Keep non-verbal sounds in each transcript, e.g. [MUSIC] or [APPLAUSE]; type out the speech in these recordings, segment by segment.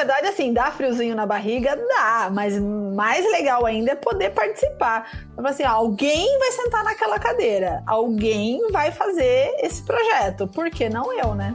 verdade, assim, dá friozinho na barriga? Dá, mas mais legal ainda é poder participar. Então, assim, alguém vai sentar naquela cadeira, alguém vai fazer esse projeto, por que não eu, né?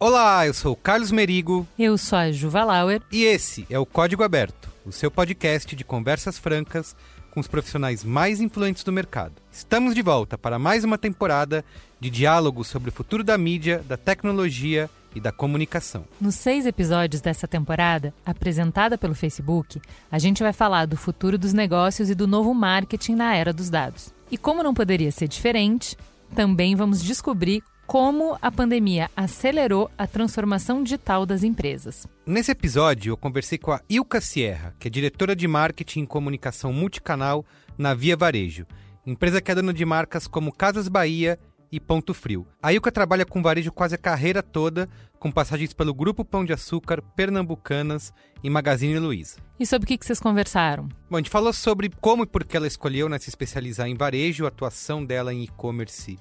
Olá, eu sou o Carlos Merigo. Eu sou a Juva Lauer. E esse é o Código Aberto, o seu podcast de conversas francas com os profissionais mais influentes do mercado. Estamos de volta para mais uma temporada de diálogo sobre o futuro da mídia, da tecnologia e da comunicação. Nos seis episódios dessa temporada, apresentada pelo Facebook, a gente vai falar do futuro dos negócios e do novo marketing na era dos dados. E como não poderia ser diferente, também vamos descobrir como a pandemia acelerou a transformação digital das empresas. Nesse episódio, eu conversei com a Ilka Sierra, que é diretora de marketing e comunicação multicanal na Via Varejo, empresa que é dona de marcas como Casas Bahia e Ponto Frio. A Ilka trabalha com varejo quase a carreira toda, com passagens pelo Grupo Pão de Açúcar, Pernambucanas e Magazine Luiza. E sobre o que vocês conversaram? Bom, a gente falou sobre como e por que ela escolheu né, se especializar em varejo, a atuação dela em e-commerce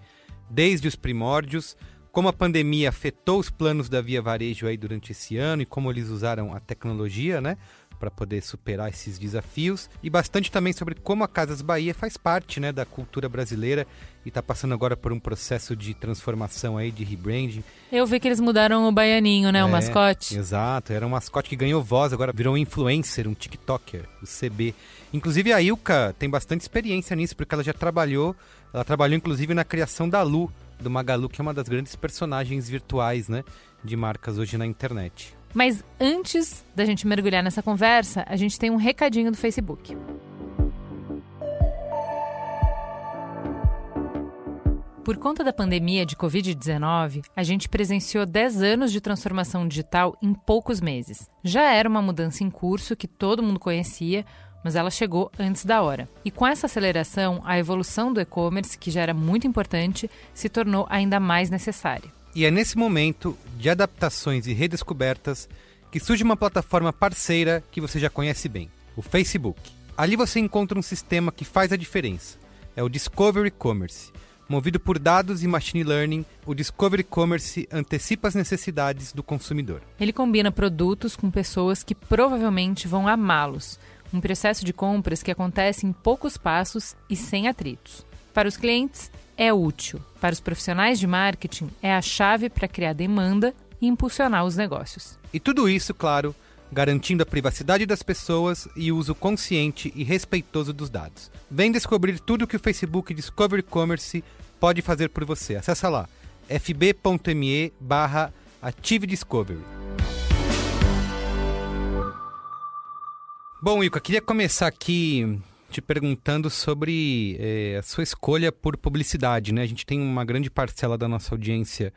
desde os primórdios, como a pandemia afetou os planos da Via Varejo aí durante esse ano e como eles usaram a tecnologia, né, para poder superar esses desafios e bastante também sobre como a Casas Bahia faz parte, né, da cultura brasileira e está passando agora por um processo de transformação aí de rebranding. Eu vi que eles mudaram o baianinho, né, é, o mascote. Exato, era um mascote que ganhou voz, agora virou um influencer, um TikToker, o CB. Inclusive a Ilka tem bastante experiência nisso porque ela já trabalhou ela trabalhou inclusive na criação da Lu, do Magalu, que é uma das grandes personagens virtuais, né, de marcas hoje na internet. Mas antes da gente mergulhar nessa conversa, a gente tem um recadinho do Facebook. Por conta da pandemia de Covid-19, a gente presenciou 10 anos de transformação digital em poucos meses. Já era uma mudança em curso que todo mundo conhecia, mas ela chegou antes da hora. E com essa aceleração, a evolução do e-commerce, que já era muito importante, se tornou ainda mais necessária. E é nesse momento de adaptações e redescobertas que surge uma plataforma parceira que você já conhece bem, o Facebook. Ali você encontra um sistema que faz a diferença. É o Discovery Commerce. Movido por dados e machine learning, o Discovery Commerce antecipa as necessidades do consumidor. Ele combina produtos com pessoas que provavelmente vão amá-los, um processo de compras que acontece em poucos passos e sem atritos. Para os clientes, é útil. Para os profissionais de marketing, é a chave para criar demanda e impulsionar os negócios. E tudo isso, claro, garantindo a privacidade das pessoas e o uso consciente e respeitoso dos dados. Vem descobrir tudo o que o Facebook Discovery Commerce pode fazer por você. Acesse lá fb.me barra Active. Bom, Ilka, queria começar aqui te perguntando sobre é, a sua escolha por publicidade, né? A gente tem uma grande parcela da nossa audiência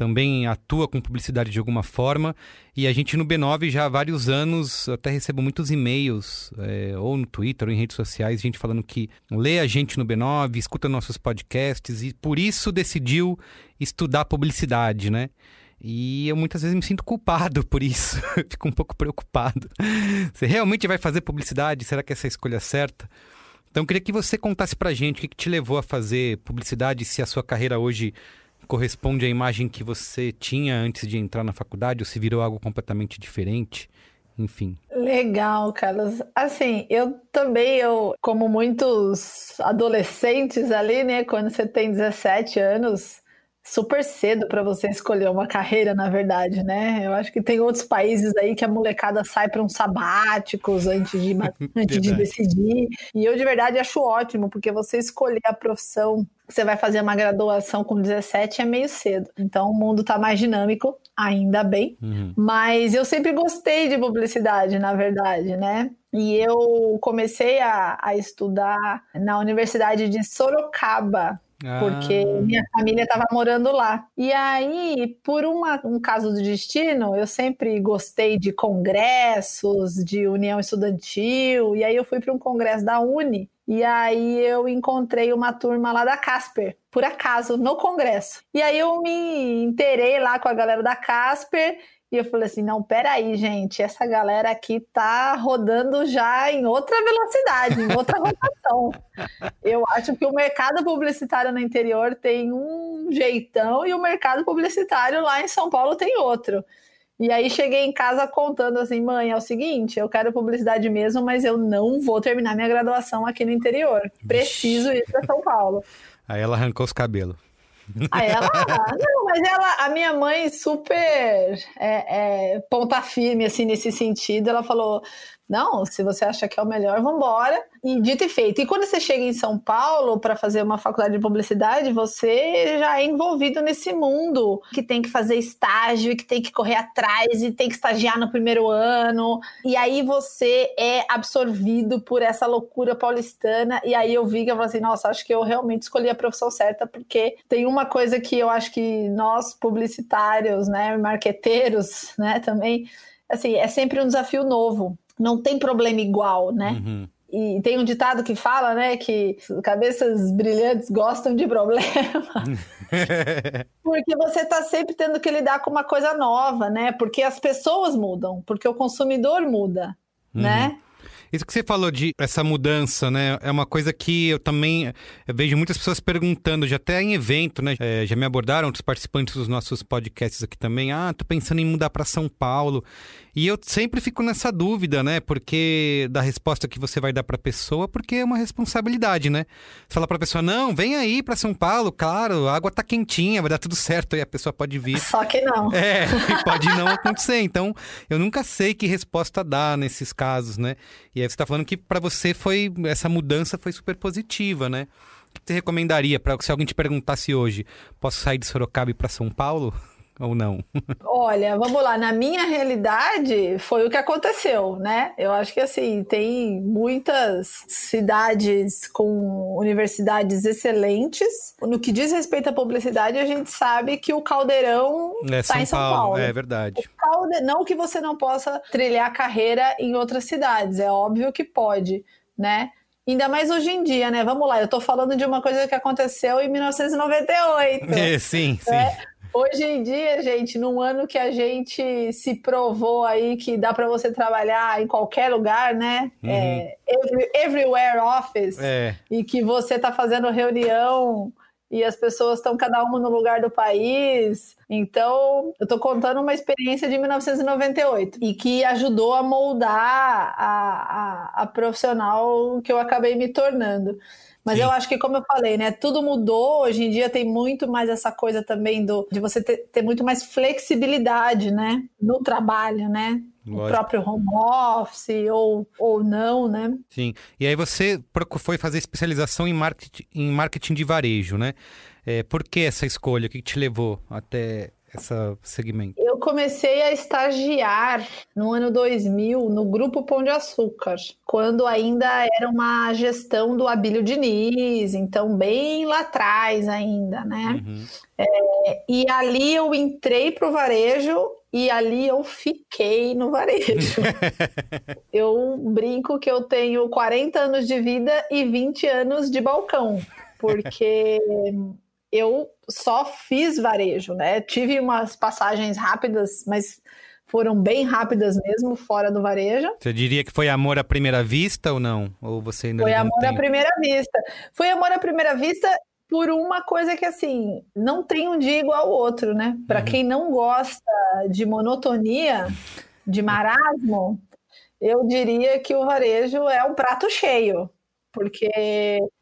também atua com publicidade de alguma forma e a gente no B9 já há vários anos até recebo muitos e-mails é, ou no Twitter ou em redes sociais gente falando que lê a gente no B9 escuta nossos podcasts e por isso decidiu estudar publicidade né e eu muitas vezes me sinto culpado por isso. [LAUGHS] Fico um pouco preocupado. Você realmente vai fazer publicidade? Será que essa é a escolha certa? Então, eu queria que você contasse pra gente o que, que te levou a fazer publicidade, se a sua carreira hoje corresponde à imagem que você tinha antes de entrar na faculdade ou se virou algo completamente diferente. Enfim. Legal, Carlos. Assim, eu também, eu, como muitos adolescentes ali, né, quando você tem 17 anos, super cedo para você escolher uma carreira, na verdade, né? Eu acho que tem outros países aí que a molecada sai para uns sabáticos antes de, [LAUGHS] antes de decidir. E eu, de verdade, acho ótimo, porque você escolher a profissão você vai fazer uma graduação com 17 é meio cedo. Então o mundo está mais dinâmico, ainda bem. Uhum. Mas eu sempre gostei de publicidade, na verdade, né? E eu comecei a, a estudar na Universidade de Sorocaba, porque Ah. minha família estava morando lá. E aí, por uma- um caso do destino, eu sempre gostei de congressos, de união estudantil, e aí eu fui para um congresso da Uni, e aí eu encontrei uma turma lá da Casper, por acaso, no congresso. E aí eu me inteirei lá com a galera da Casper, e eu falei assim, não, peraí, gente, essa galera aqui tá rodando já em outra velocidade, em outra [LAUGHS] rotação. Eu acho que o mercado publicitário no interior tem um jeitão e o mercado publicitário lá em São Paulo tem outro. E aí cheguei em casa contando assim, mãe, é o seguinte, eu quero publicidade mesmo, mas eu não vou terminar minha graduação aqui no interior. Preciso ir para São Paulo. Aí ela arrancou os cabelos. Aí ela, não, mas ela, a minha mãe super é, é, ponta firme assim nesse sentido. Ela falou: não, se você acha que é o melhor, vambora. E dito e feito. E quando você chega em São Paulo para fazer uma faculdade de publicidade, você já é envolvido nesse mundo que tem que fazer estágio, que tem que correr atrás e tem que estagiar no primeiro ano. E aí você é absorvido por essa loucura paulistana. E aí eu vi que eu falei assim: nossa, acho que eu realmente escolhi a profissão certa, porque tem uma coisa que eu acho que nós publicitários, né, marqueteiros, né, também, assim, é sempre um desafio novo. Não tem problema igual, né? Uhum. E tem um ditado que fala, né, que cabeças brilhantes gostam de problema, [LAUGHS] porque você está sempre tendo que lidar com uma coisa nova, né? Porque as pessoas mudam, porque o consumidor muda, né? Isso que você falou de essa mudança, né? É uma coisa que eu também vejo muitas pessoas perguntando, já até em evento, né? É, já me abordaram outros participantes dos nossos podcasts aqui também. Ah, tô pensando em mudar para São Paulo. E eu sempre fico nessa dúvida, né? Porque da resposta que você vai dar para a pessoa, porque é uma responsabilidade, né? Você fala para a pessoa: "Não, vem aí para São Paulo, claro, a água tá quentinha, vai dar tudo certo". E a pessoa pode vir Só que não. [LAUGHS] é, pode não acontecer. Então, eu nunca sei que resposta dar nesses casos, né? E aí você tá falando que para você foi essa mudança foi super positiva, né? O que você recomendaria para se alguém te perguntasse hoje, posso sair de Sorocaba para São Paulo ou não? Olha, vamos lá, na minha realidade foi o que aconteceu, né? Eu acho que assim, tem muitas cidades com universidades excelentes. No que diz respeito à publicidade, a gente sabe que o Caldeirão É está São em São Paulo, Paulo. é verdade. Calde- Não que você não possa trilhar carreira em outras cidades, é óbvio que pode, né? Ainda mais hoje em dia, né? Vamos lá, eu tô falando de uma coisa que aconteceu em 1998. É, sim, sim. Hoje em dia, gente, num ano que a gente se provou aí que dá para você trabalhar em qualquer lugar, né? Uhum. É, every- everywhere office, É, e que você está fazendo reunião e as pessoas estão cada uma no lugar do país. Então, eu estou contando uma experiência de 1998 e que ajudou a moldar a, a, a profissional que eu acabei me tornando. Mas Sim. eu acho que, como eu falei, né? Tudo mudou. Hoje em dia tem muito mais essa coisa também do, de você ter, ter muito mais flexibilidade, né? No trabalho, né? O Lógico. próprio home office ou, ou não, né? sim. E aí você foi fazer especialização em marketing, em marketing de varejo, né? É, por que essa escolha? O que te levou até esse segmento? Eu comecei a estagiar no ano 2000 no Grupo Pão de Açúcar, quando ainda era uma gestão do Abílio Diniz, então bem lá atrás ainda, né? Uhum. E ali eu entrei para o varejo e ali eu fiquei no varejo. [LAUGHS] eu brinco que eu tenho 40 anos de vida e 20 anos de balcão, porque eu só fiz varejo, né? Tive umas passagens rápidas, mas foram bem rápidas mesmo fora do varejo. Você diria que foi amor à primeira vista ou não? Ou você ainda Foi amor à tempo? primeira vista. Foi amor à primeira vista por uma coisa que, assim, não tem um dia igual ao outro, né? Para Uhum. quem não gosta de monotonia, de marasmo, eu diria que o varejo é um prato cheio. Porque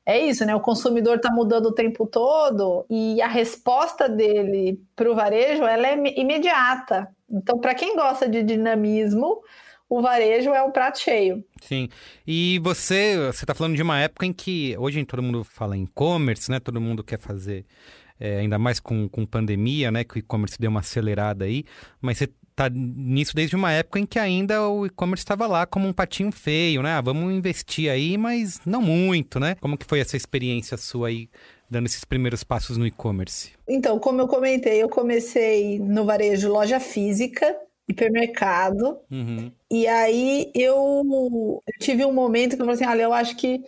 é isso, né? O consumidor está mudando o tempo todo e a resposta dele para o varejo ela é ime- imediata. Então, para quem gosta de dinamismo, o varejo é um prato cheio. Sim. E você, você tá falando de uma época em que hoje todo mundo fala em e-commerce, né? Todo mundo quer fazer, é, ainda mais com, com pandemia, né? Que o e-commerce deu uma acelerada aí. Mas você tá nisso desde uma época em que ainda o e-commerce estava lá como um patinho feio, né? Ah, vamos investir aí, mas não muito, né? Como que foi essa experiência sua aí dando esses primeiros passos no e-commerce? Então, como eu comentei, eu comecei no varejo loja física, hipermercado. Uhum. E aí eu, eu, tive um momento que eu falei assim: olha, eu acho que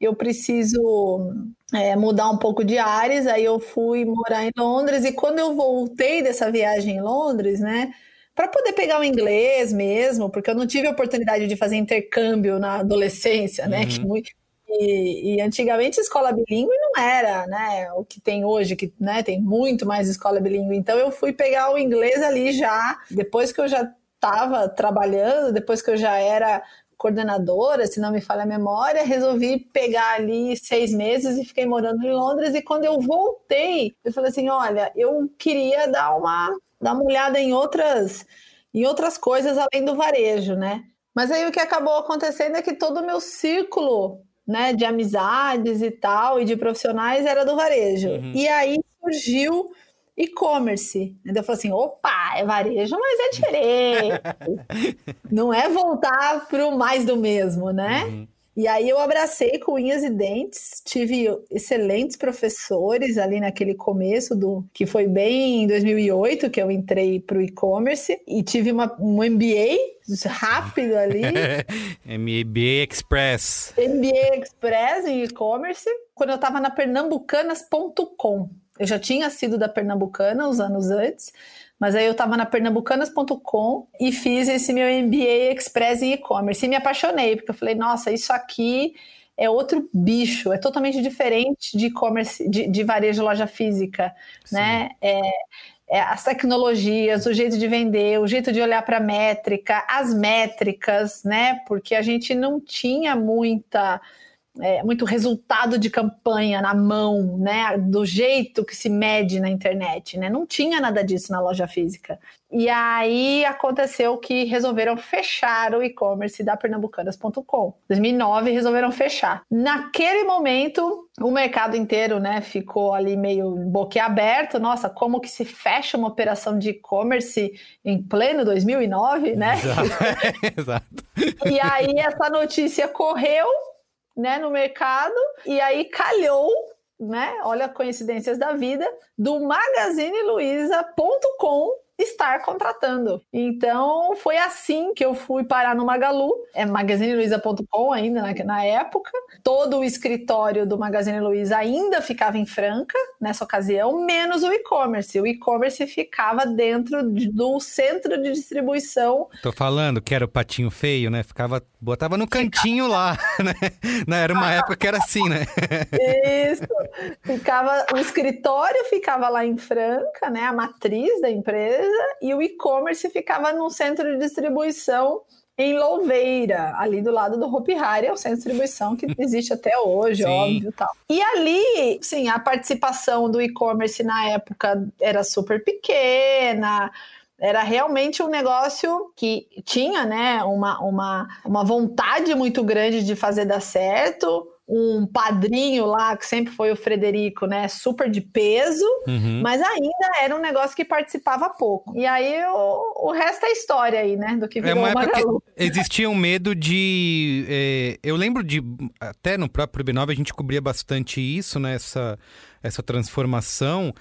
eu preciso é, mudar um pouco de áreas. Aí eu fui morar em Londres. E quando eu voltei dessa viagem em Londres, né? Para poder pegar o inglês mesmo, porque eu não tive a oportunidade de fazer intercâmbio na adolescência, né? Uhum. Que e, e, antigamente escola bilíngue não era, né, o que tem hoje, que né, tem muito mais escola bilíngue. Então eu fui pegar o inglês ali já, depois que eu já estava trabalhando, depois que eu já era coordenadora, se não me falha a memória, resolvi pegar ali seis meses e fiquei morando em Londres. E quando eu voltei, eu falei assim: olha, eu queria dar uma, dar uma olhada em outras, em outras coisas além do varejo, né? Mas aí o que acabou acontecendo é que todo o meu círculo né, de amizades e tal, e de profissionais, era do varejo. Uhum. E aí surgiu e-commerce. Eu falei assim: opa, é varejo, mas é diferente. [LAUGHS] Não é voltar para o mais do mesmo, né? Uhum. E aí eu abracei com unhas e dentes, tive excelentes professores ali naquele começo do que foi bem em 2008 que eu entrei para o e-commerce e tive uma, um MBA rápido ali. [LAUGHS] MBA Express. MBA Express em e-commerce quando eu estava na pernambucanas.com. Eu já tinha sido da Pernambucana uns anos antes, mas aí eu estava na pernambucanas.com e fiz esse meu MBA Express em e-commerce e me apaixonei, porque eu falei, nossa, isso aqui é outro bicho, é totalmente diferente de e-commerce, de, de, varejo loja física, Sim. né? É, é, as tecnologias, o jeito de vender, o jeito de olhar para a métrica, as métricas, né? Porque a gente não tinha muita é, muito resultado de campanha na mão, né? Do jeito que se mede na internet, né? Não tinha nada disso na loja física. E aí aconteceu que resolveram fechar o e-commerce da pernambucanas.com. 2009 resolveram fechar. Naquele momento, o mercado inteiro, né, ficou ali meio boquiaberto. Nossa, como que se fecha uma operação de e-commerce em pleno 2009, né? [LAUGHS] Exato. e aí essa notícia correu né, no mercado e aí calhou, né, olha coincidências da vida, do magazineluiza.com estar contratando. Então foi assim que eu fui parar no Magalu, é magazineluiza.com ainda na, na, época. Todo o escritório do Magazine Luiza ainda ficava em Franca nessa ocasião, menos o e-commerce. O e-commerce ficava dentro de, do centro de distribuição. Tô falando que era o patinho feio, né? Ficava botava no cantinho lá, [LAUGHS] né? Era uma época que era assim, né? Isso. Ficava o escritório ficava lá em Franca, né, a matriz da empresa e o e-commerce ficava no centro de distribuição em Louveira, ali do lado do Hopi Hari, é o centro de distribuição que [LAUGHS] existe até hoje, sim. óbvio, tal. E ali, sim, a participação do e-commerce na época era super pequena, era realmente um negócio que tinha, né, uma, uma, uma vontade muito grande de fazer dar certo, um padrinho lá, que sempre foi o Frederico, né? Super de peso, uhum. mas ainda era um negócio que participava pouco. E aí o, o resto é história aí, né? Do que é virou é Magalu. Existia um medo de. É, eu lembro de. Até no próprio B9 a gente cobria bastante isso, né? Essa, essa transformação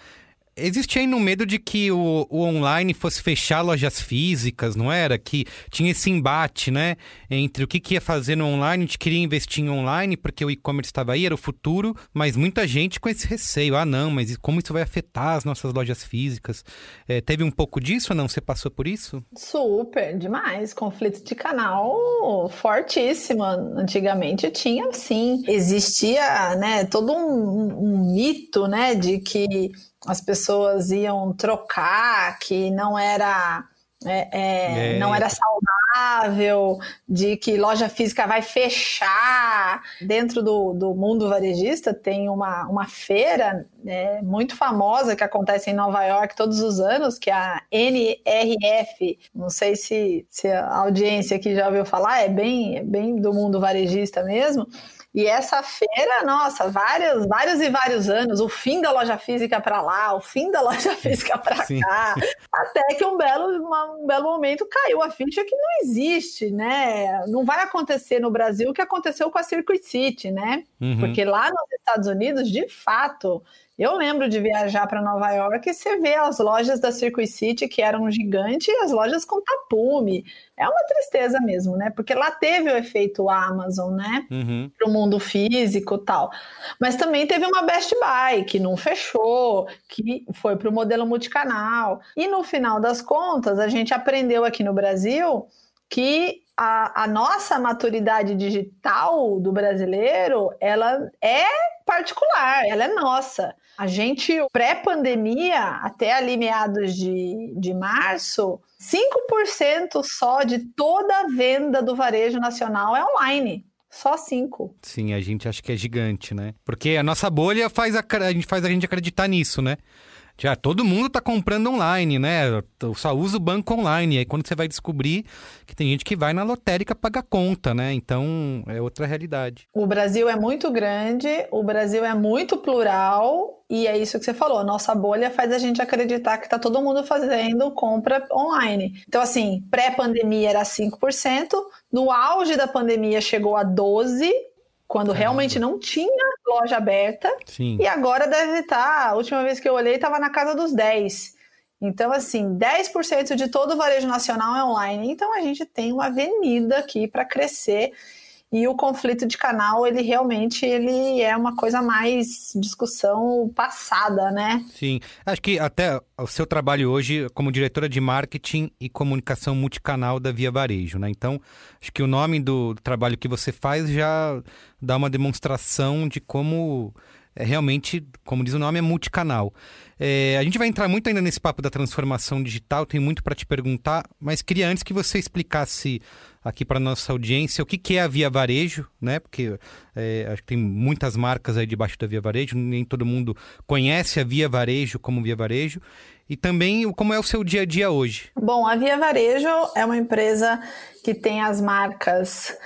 existia ainda um medo de que o, o, online fosse fechar lojas físicas, não era? Que tinha esse embate, né? Entre o que, que ia fazer no online, a gente queria investir em online porque o e-commerce estava aí, era o futuro, mas muita gente com esse receio. Ah, não, mas como isso vai afetar as nossas lojas físicas? É, teve um pouco disso ou não? Você passou por isso? Super, demais. Conflito de canal fortíssimo. Antigamente tinha, sim. Existia, né, todo um, um mito, né, de que as pessoas iam trocar, que não era é, é, é. não era saudável, de que loja física vai fechar. Dentro do, do mundo varejista tem uma, uma feira é, muito famosa que acontece em Nova York todos os anos, que é a NRF. Não sei se, se a audiência aqui já ouviu falar, é bem, é bem do mundo varejista mesmo. E essa feira, nossa, vários, vários e vários anos, o fim da loja física para lá, o fim da loja física para cá, até que um belo, uma, um belo momento caiu a ficha que não existe, né? Não vai acontecer no Brasil o que aconteceu com a Circuit City, né? Uhum. Porque lá nos Estados Unidos, de fato, eu lembro de viajar para Nova York e você vê as lojas da Circuit City, que eram gigantes, e as lojas com tapume. É uma tristeza mesmo, né? Porque lá teve o efeito Amazon, né? Uhum. Para o mundo físico e tal. Mas também teve uma Best Buy, que não fechou, que foi para o modelo multicanal. E no final das contas, a gente aprendeu aqui no Brasil que a, a, nossa maturidade digital do brasileiro, ela é particular, ela é nossa. A gente, pré-pandemia, até ali meados de, de março, 5% só de toda a venda do varejo nacional é online. Só cinco. Sim, a gente acha que é gigante, né? Porque a nossa bolha faz a, a gente faz a gente acreditar nisso, né? Já todo mundo está comprando online, né? Eu só uso o banco online. Aí quando você vai descobrir que tem gente que vai na lotérica pagar conta, né? Então é outra realidade. O Brasil é muito grande, o Brasil é muito plural e é isso que você falou. Nossa bolha faz a gente acreditar que está todo mundo fazendo compra online. Então, assim, pré-pandemia era 5%, no auge da pandemia chegou a 12%, quando realmente não tinha loja aberta. Sim. E agora deve estar, a última vez que eu olhei, estava na casa dos 10. Então, assim, 10% de todo o varejo nacional é online. Então, a gente tem uma avenida aqui para crescer e o conflito de canal, ele realmente ele é uma coisa mais discussão passada, né? Sim. Acho que até o seu trabalho hoje como diretora de marketing e comunicação multicanal da Via Varejo, né? Então, acho que o nome do trabalho que você faz já dá uma demonstração de como é realmente, como diz o nome, é multicanal. É, a gente vai entrar muito ainda nesse papo da transformação digital, tem muito para te perguntar, mas queria antes que você explicasse aqui para nossa audiência o que, que é a Via Varejo, né? Porque é, acho que tem muitas marcas aí debaixo da Via Varejo, nem todo mundo conhece a Via Varejo como Via Varejo. E também como é o seu dia a dia hoje. Bom, a Via Varejo é uma empresa que tem as marcas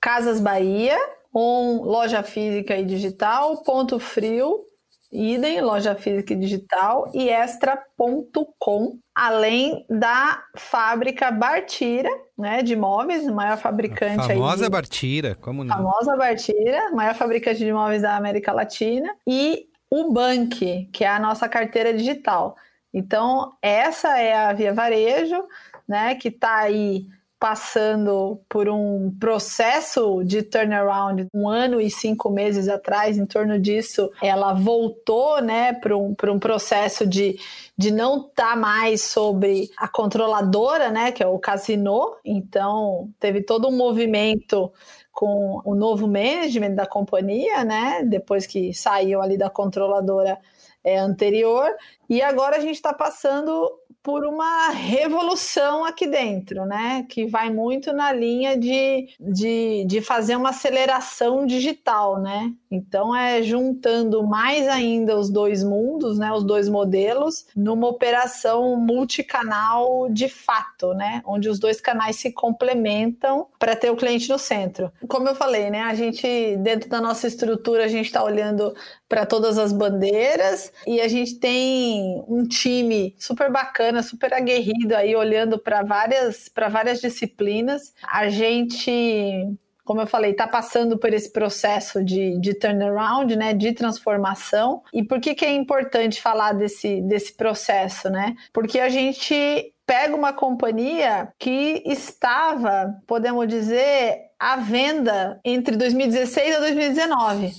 Casas Bahia, um loja física e digital, Ponto Frio, idem, loja física e digital, e extra.com, além da fábrica Bartira, né, de móveis, maior fabricante a famosa aí. Bartira, como não? Famosa Bartira, maior fabricante de móveis da América Latina, e o Bank, que é a nossa carteira digital. Então, essa é a Via Varejo, né, que está aí passando por um processo de turnaround um ano e cinco meses atrás, em torno disso, ela voltou né, para um, um processo de, de não estar tá mais sobre a controladora, né, que é o Casino. Então, teve todo um movimento com o novo management da companhia, né, depois que saiu ali da controladora é, anterior, e agora a gente está passando por uma revolução aqui dentro, né? Que vai muito na linha de, de, de fazer uma aceleração digital, né? Então é juntando mais ainda os dois mundos, né? Os dois modelos, numa operação multicanal de fato, né? Onde os dois canais se complementam para ter o cliente no centro. Como eu falei, né? A gente, dentro da nossa estrutura, a gente está olhando para todas as bandeiras e a gente tem um time super bacana, super aguerrido aí olhando para várias várias disciplinas. A gente como eu falei, está passando por esse processo de, de turnaround, né, de transformação. E por que, que é importante falar desse, desse processo, né? Porque a gente pega uma companhia que estava, podemos dizer, à venda entre 2016 e 2019.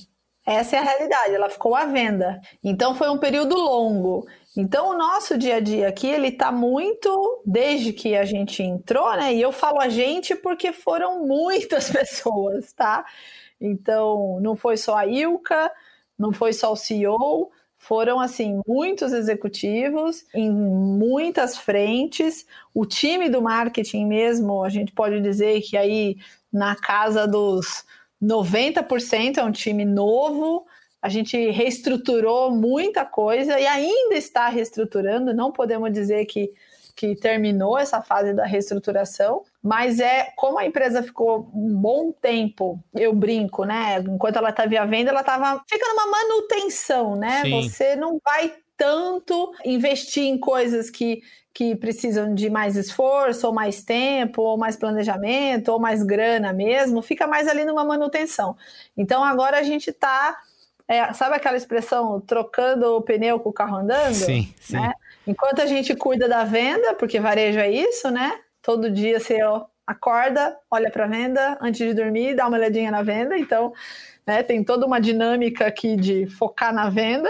Essa é a realidade, ela ficou à venda. Então foi um período longo. Então o nosso dia a dia aqui, ele tá muito desde que a gente entrou, né? E eu falo a gente porque foram muitas [LAUGHS] pessoas, tá? Então não foi só a Ilka, não foi só o CEO, foram assim muitos executivos em muitas frentes. O time do marketing mesmo, a gente pode dizer que aí na casa dos 90% é um time novo, a gente reestruturou muita coisa e ainda está reestruturando, não podemos dizer que, que terminou essa fase da reestruturação, mas é como a empresa ficou um bom tempo, eu brinco, né? Enquanto ela estava à venda, ela estava fica numa manutenção, né? Sim. Você não vai tanto investir em coisas que que precisam de mais esforço, ou mais tempo, ou mais planejamento, ou mais grana mesmo, fica mais ali numa manutenção. Então agora a gente está é, sabe aquela expressão trocando o pneu com o carro andando? Sim, sim. Né? Enquanto a gente cuida da venda, porque varejo é isso, né? Todo dia você acorda, olha para a venda, antes de dormir, dá uma olhadinha na venda. Então, né, tem toda uma dinâmica aqui de focar na venda.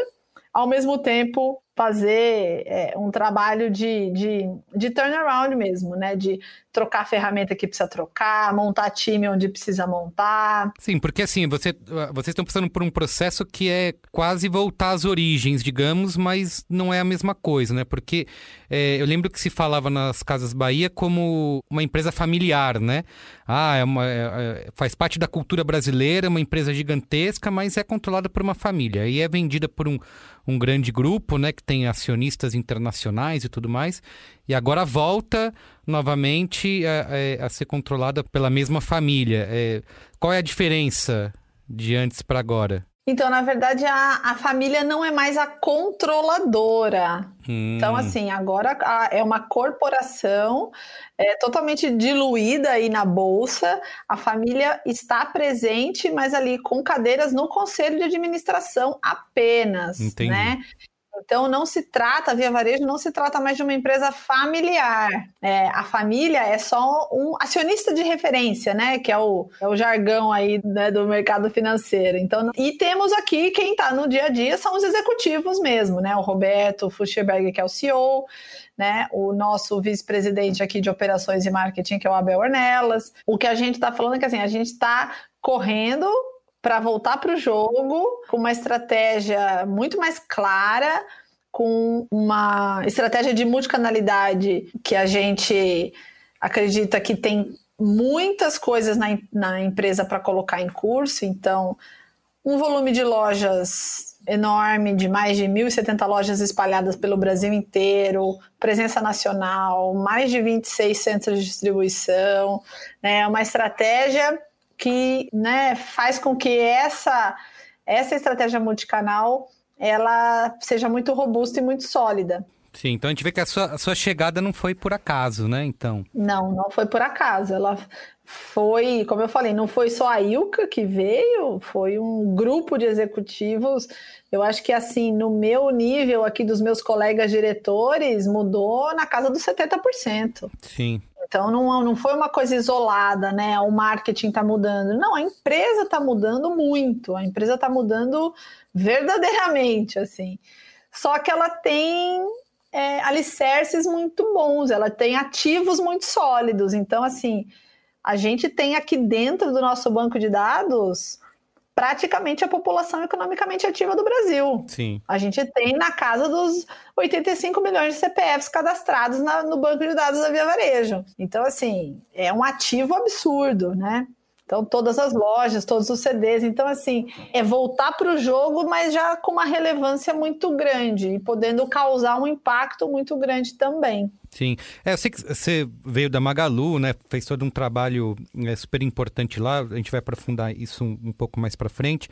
Ao mesmo tempo, fazer é, um trabalho de, de, de turnaround mesmo, né? De trocar a ferramenta que precisa trocar, montar time onde precisa montar. Sim, porque assim, você, vocês estão passando por um processo que é quase voltar às origens, digamos, mas não é a mesma coisa, né? Porque é, eu lembro que se falava nas Casas Bahia como uma empresa familiar, né? Ah, é uma, é, é faz parte da cultura brasileira, uma empresa gigantesca, mas é controlada por uma família. E é vendida por um, um grande grupo, né? Que tem acionistas internacionais e tudo mais. E agora volta novamente a, a, a ser controlada pela mesma família. É, qual é a diferença de antes para agora? Então, na verdade, a, a família não é mais a controladora. Hum. Então, assim, agora a, é uma corporação é, totalmente diluída aí na bolsa. A família está presente, mas ali com cadeiras no conselho de administração apenas, Entendi. né? Então, não se trata, a Via Varejo não se trata mais de uma empresa familiar. É, a família é só um acionista de referência, né? Que é o, é o jargão aí né, do mercado financeiro. Então, e temos aqui quem está no dia a dia são os executivos mesmo, né? O Roberto Fuchsberg, que é o CEO, né? O nosso vice-presidente aqui de operações e marketing, que é o Abel Ornelas. O que a gente está falando é que assim, a gente está correndo para voltar para o jogo com uma estratégia muito mais clara, com uma estratégia de multicanalidade que a gente acredita que tem muitas coisas na, na empresa para colocar em curso. Então, um volume de lojas enorme, de mais de 1.070 lojas espalhadas pelo Brasil inteiro, presença nacional, mais de 26 centros de distribuição, né? Uma estratégia que né, faz com que essa, essa estratégia multicanal ela seja muito robusta e muito sólida. Sim, então a gente vê que a sua, a sua chegada não foi por acaso, né? Então. Não, não foi por acaso. Ela foi, como eu falei, não foi só a Ilka que veio, foi um grupo de executivos. Eu acho que assim, no meu nível aqui dos meus colegas diretores, mudou na casa dos 70%. Sim. Então não, não foi uma coisa isolada, né? O marketing está mudando. Não, a empresa está mudando muito. A empresa está mudando verdadeiramente, assim. Só que ela tem é, alicerces muito bons, ela tem ativos muito sólidos. Então, assim, a gente tem aqui dentro do nosso banco de dados praticamente a população economicamente ativa do Brasil. Sim. A gente tem na casa dos 85 milhões de CPFs cadastrados na, no banco de dados da Via Varejo. Então, assim, é um ativo absurdo, né? Então, todas as lojas, todos os CDs. Então, assim, é voltar para o jogo, mas já com uma relevância muito grande e podendo causar um impacto muito grande também. Sim. É, você veio da Magalu, né? Fez todo um trabalho é, super importante lá. A gente vai aprofundar isso um, um pouco mais para frente.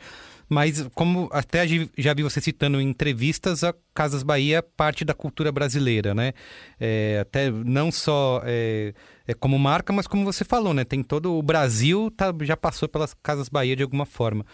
Mas como até já vi você citando em entrevistas, a Casas Bahia é parte da cultura brasileira, né? É, até não só é, é, como marca, mas como você falou, né? Tem todo o Brasil tá, já passou pelas Casas Bahia de alguma forma.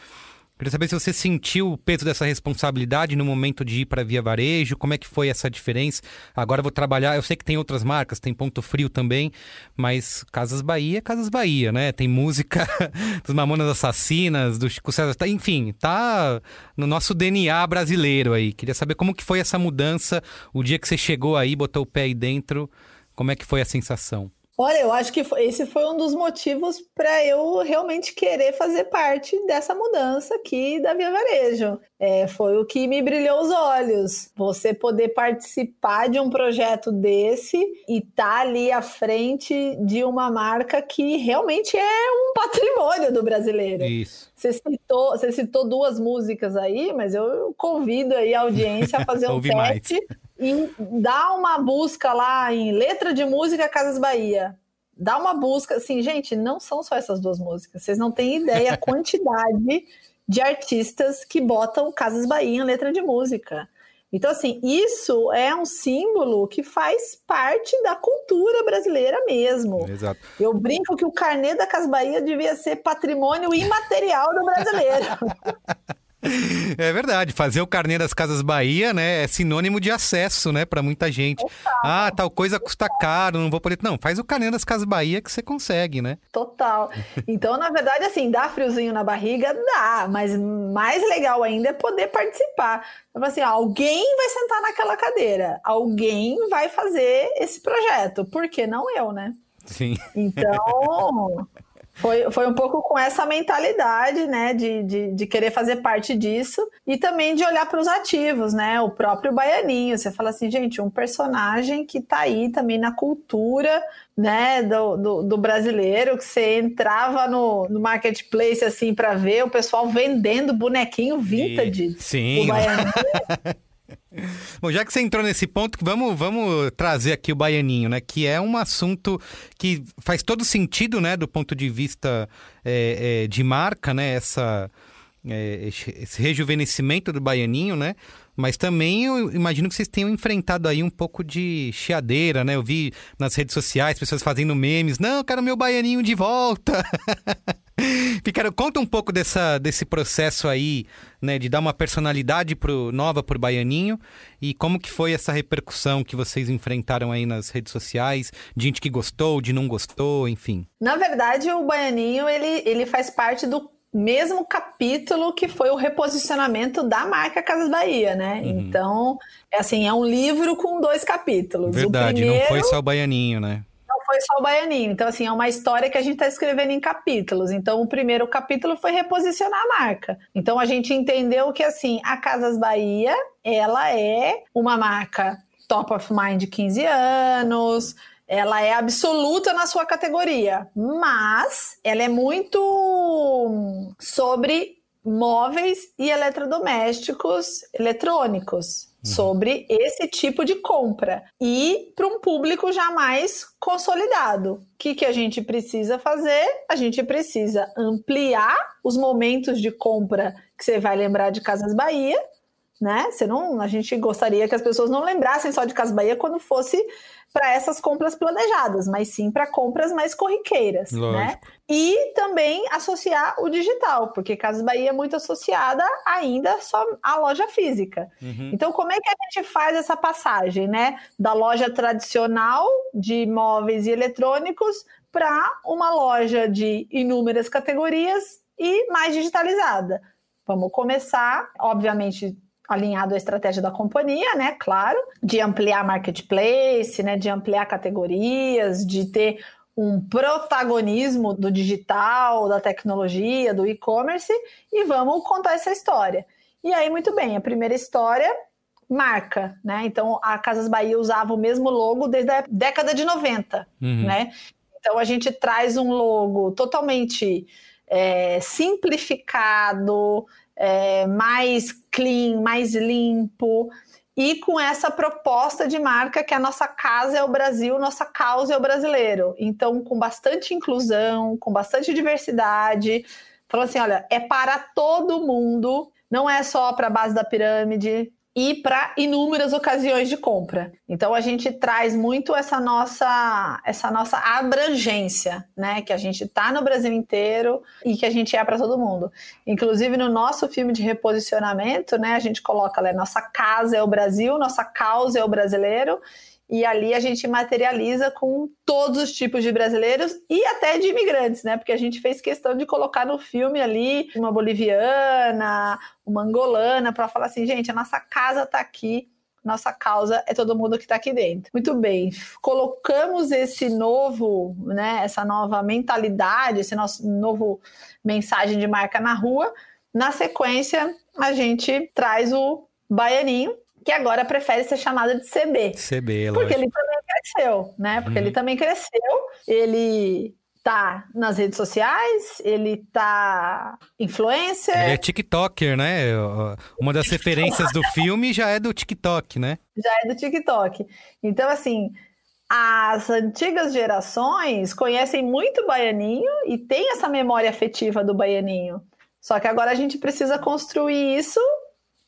Queria saber se você sentiu o peso dessa responsabilidade no momento de ir para Via Varejo, como é que foi essa diferença? Agora vou trabalhar, eu sei que tem outras marcas, tem Ponto Frio também, mas Casas Bahia é Casas Bahia, né? Tem música [LAUGHS] dos Mamonas Assassinas, do Chico César, tá, enfim, tá no nosso DNA brasileiro aí. Queria saber como que foi essa mudança, o dia que você chegou aí, botou o pé aí dentro, como é que foi a sensação? Olha, eu acho que esse foi um dos motivos para eu realmente querer fazer parte dessa mudança aqui da Via Varejo. É, foi o que me brilhou os olhos. Você poder participar de um projeto desse e estar tá ali à frente de uma marca que realmente é um [LAUGHS] patrimônio do brasileiro. Isso. Você citou, você citou duas músicas aí, mas eu convido aí a audiência a fazer [LAUGHS] um teste. Mais e dá uma busca lá em letra de música Casas Bahia. Dá uma busca, assim, gente, não são só essas duas músicas. Vocês não têm ideia a [LAUGHS] quantidade de artistas que botam Casas Bahia em letra de música. Então, assim, isso é um símbolo que faz parte da cultura brasileira mesmo. Exato. Eu brinco que o carnê da Casas Bahia devia ser patrimônio imaterial do brasileiro. [LAUGHS] [LAUGHS] É verdade, fazer o carnê das Casas Bahia, né, é sinônimo de acesso, né, para muita gente. Total. Ah, tal coisa custa caro, não vou poder. Não, faz o carnê das Casas Bahia que você consegue, né? Total. Então, na verdade, assim, dá friozinho na barriga, dá, mas mais legal ainda é poder participar. Então, assim, alguém vai sentar naquela cadeira, alguém vai fazer esse projeto, por que não eu, né? Sim. Então, [LAUGHS] foi, foi um pouco com essa mentalidade, né, de, de, de querer fazer parte disso e também de olhar para os ativos, né, o próprio Baianinho. Você fala assim, gente, um personagem que está aí também na cultura, né, do, do, do, brasileiro, que você entrava no, no marketplace assim para ver o pessoal vendendo bonequinho vintage. E, sim. O Baianinho. [LAUGHS] [LAUGHS] Bom, já que você entrou nesse ponto, vamos, vamos trazer aqui o baianinho, né? Que é um assunto que faz todo sentido, né? Do ponto de vista é, é, de marca, né? Essa, é, esse rejuvenescimento do baianinho, né? Mas também eu imagino que vocês tenham enfrentado aí um pouco de chiadeira, né? Eu vi nas redes sociais pessoas fazendo memes. Não, eu quero meu baianinho de volta. [LAUGHS] [LAUGHS] Picaro, conta um pouco dessa, desse processo aí, né? De dar uma personalidade pro, nova pro baianinho e como que foi essa repercussão que vocês enfrentaram aí nas redes sociais, de gente que gostou, de não gostou, enfim. Na verdade, o baianinho, ele, ele faz parte do mesmo capítulo que foi o reposicionamento da marca Casas Bahia, né? Uhum. Então, é assim, é um livro com dois capítulos. Verdade, primeiro... não foi só o Baianinho, né? Foi só o Baianinho. Então, assim, é uma história que a gente está escrevendo em capítulos. Então, o primeiro capítulo foi reposicionar a marca. Então, a gente entendeu que, assim, a Casas Bahia, ela é uma marca top of mind de 15 anos, ela é absoluta na sua categoria, mas ela é muito sobre móveis e eletrodomésticos eletrônicos. Uhum. Sobre esse tipo de compra e para um público já mais consolidado. O que, que a gente precisa fazer? A gente precisa ampliar os momentos de compra que você vai lembrar de Casas Bahia, né? Você não, a gente gostaria que as pessoas não lembrassem só de Casas Bahia quando fosse para essas compras planejadas, mas sim para compras mais corriqueiras, né? Lógico. né? E também associar o digital, porque Casas Bahia é muito associada ainda só à loja física. Uhum. Então, como é que a gente faz essa passagem, né? Da loja tradicional de móveis e eletrônicos para uma loja de inúmeras categorias e mais digitalizada. Vamos começar, obviamente, alinhado à estratégia da companhia, né? Claro, de ampliar marketplace, né? De ampliar categorias, de ter um protagonismo do digital, da tecnologia, do e-commerce e vamos contar essa história. E aí, muito bem, a primeira história, marca, né? Então, a Casas Bahia usava o mesmo logo desde a década de 90, uhum. né? Então, a gente traz um logo totalmente é, simplificado, é, mais clean, mais limpo, e com essa proposta de marca que a nossa casa é o Brasil, nossa causa é o brasileiro. Então, com bastante inclusão, com bastante diversidade, falando assim: olha, é para todo mundo, não é só para a base da pirâmide, e para inúmeras ocasiões de compra. Então a gente traz muito essa nossa essa nossa abrangência, né, que a gente está no Brasil inteiro e que a gente é para todo mundo. Inclusive no nosso filme de reposicionamento, né, a gente coloca lá nossa casa é o Brasil, nossa causa é o brasileiro e ali a gente materializa com todos os tipos de brasileiros e até de imigrantes, né? Porque a gente fez questão de colocar no filme ali uma boliviana, uma angolana, para falar assim, gente, a nossa casa está aqui, nossa causa é todo mundo que está aqui dentro. Muito bem, colocamos esse novo, né, essa nova mentalidade, esse nosso novo mensagem de marca na rua. Na sequência, a gente traz o baianinho, que agora prefere ser chamado de CB. CB, Porque ele também cresceu, né? Porque uhum. ele também cresceu, ele tá nas redes sociais, ele tá influencer. Ele é TikToker, né? Uma das referências do filme já é do TikTok, né? Já é do TikTok. Então, assim, as antigas gerações conhecem muito o baianinho e tem essa memória afetiva do baianinho. Só que agora a gente precisa construir isso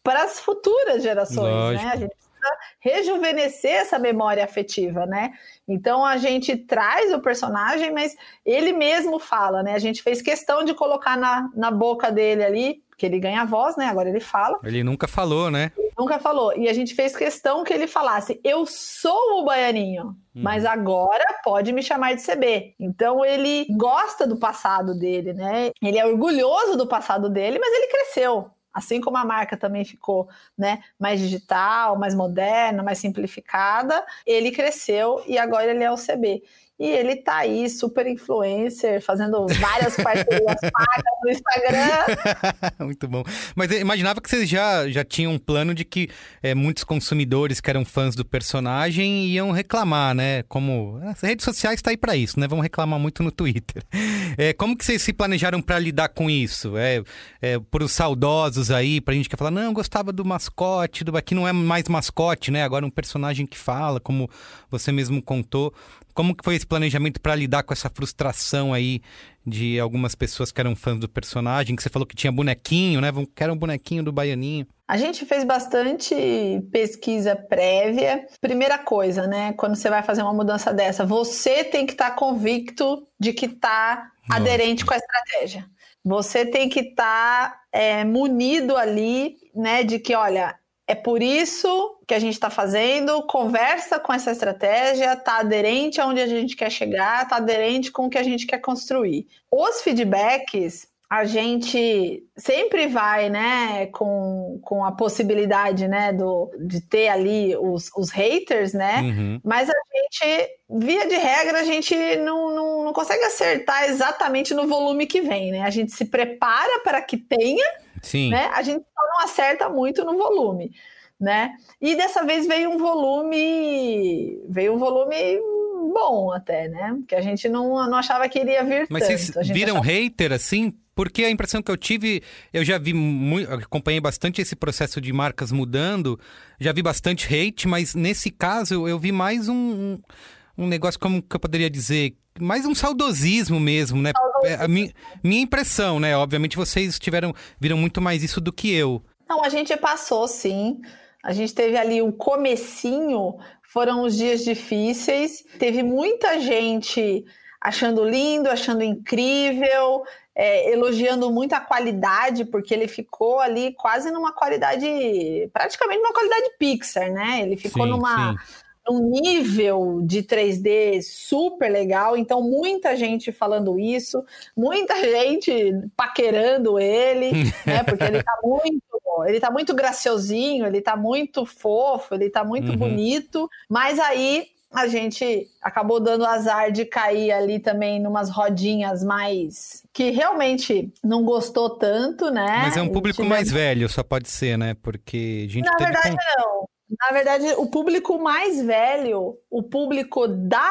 para as futuras gerações, Lógico. né? A gente precisa rejuvenescer essa memória afetiva, né? Então a gente traz o personagem, mas ele mesmo fala, né? A gente fez questão de colocar na, na boca dele ali, que ele ganha voz, né? Agora ele fala. Ele nunca falou, né? Ele nunca falou. E a gente fez questão que ele falasse: Eu sou o baianinho, hum. mas agora pode me chamar de CB. Então ele gosta do passado dele, né? Ele é orgulhoso do passado dele, mas ele cresceu. Assim como a marca também ficou né, mais digital, mais moderna, mais simplificada, ele cresceu e agora ele é o CB. E ele tá aí, super influencer, fazendo várias parcerias [LAUGHS] pagas no Instagram. [LAUGHS] Muito bom. Mas eu imaginava que vocês já, já tinham um plano de que é, muitos consumidores que eram fãs do personagem iam reclamar, né? Como as redes sociais tá aí para isso, né? Vão reclamar muito no Twitter. É, [LAUGHS] como que vocês se planejaram para lidar com isso? É, é, por os saudosos aí, pra gente que fala, não, gostava do mascote, do aqui não é mais mascote, né? Agora um personagem que fala, como você mesmo contou. Como que foi esse planejamento para lidar com essa frustração aí de algumas pessoas que eram fãs do personagem, que você falou que tinha bonequinho, né? Que era um bonequinho do Baianinho. A gente fez bastante pesquisa prévia. Primeira coisa, né? Quando você vai fazer uma mudança dessa, você tem que estar tá convicto de que está aderente com a estratégia. Você tem que estar tá, é, munido ali, né? De que, olha, é por isso que a gente está fazendo, conversa com essa estratégia, está aderente aonde a gente quer chegar, está aderente com o que a gente quer construir. Os feedbacks, a gente sempre vai, né, com, com a possibilidade, né, do, de ter ali os, os haters, né, uhum. mas a gente, via de regra, a gente não, não, não consegue acertar exatamente no volume que vem, né, a gente se prepara para que tenha, Sim. Né? A gente não acerta muito no volume, né? E dessa vez veio um volume, veio um volume bom até, né? Que a gente não, não achava que iria vir Mas tanto. vocês viram achava... hater assim? Porque a impressão que eu tive, eu já vi muito, acompanhei bastante esse processo de marcas mudando, já vi bastante hate, mas nesse caso eu, vi mais um, um negócio, como que eu poderia dizer, mais um saudosismo mesmo, né? É, a minha, minha impressão, né? Obviamente vocês tiveram, viram muito mais isso do que eu. Não, a gente passou, sim. A gente teve ali um comecinho, foram os dias difíceis. Teve muita gente achando lindo, achando incrível, é, elogiando muito a qualidade, porque ele ficou ali quase numa qualidade, praticamente numa qualidade Pixar, né? Ele ficou sim, numa. Sim um nível de 3D super legal, então muita gente falando isso, muita [LAUGHS] gente paquerando ele, né? Porque ele tá [LAUGHS] muito, ele tá muito graciosinho, ele tá muito fofo, ele tá muito uhum. bonito, mas aí a gente acabou dando azar de cair ali também numas rodinhas mais que realmente não gostou tanto, né? Mas é um público mais velho, só pode ser, né? Porque a gente Na verdade com... não. Na verdade, o público mais velho, o público da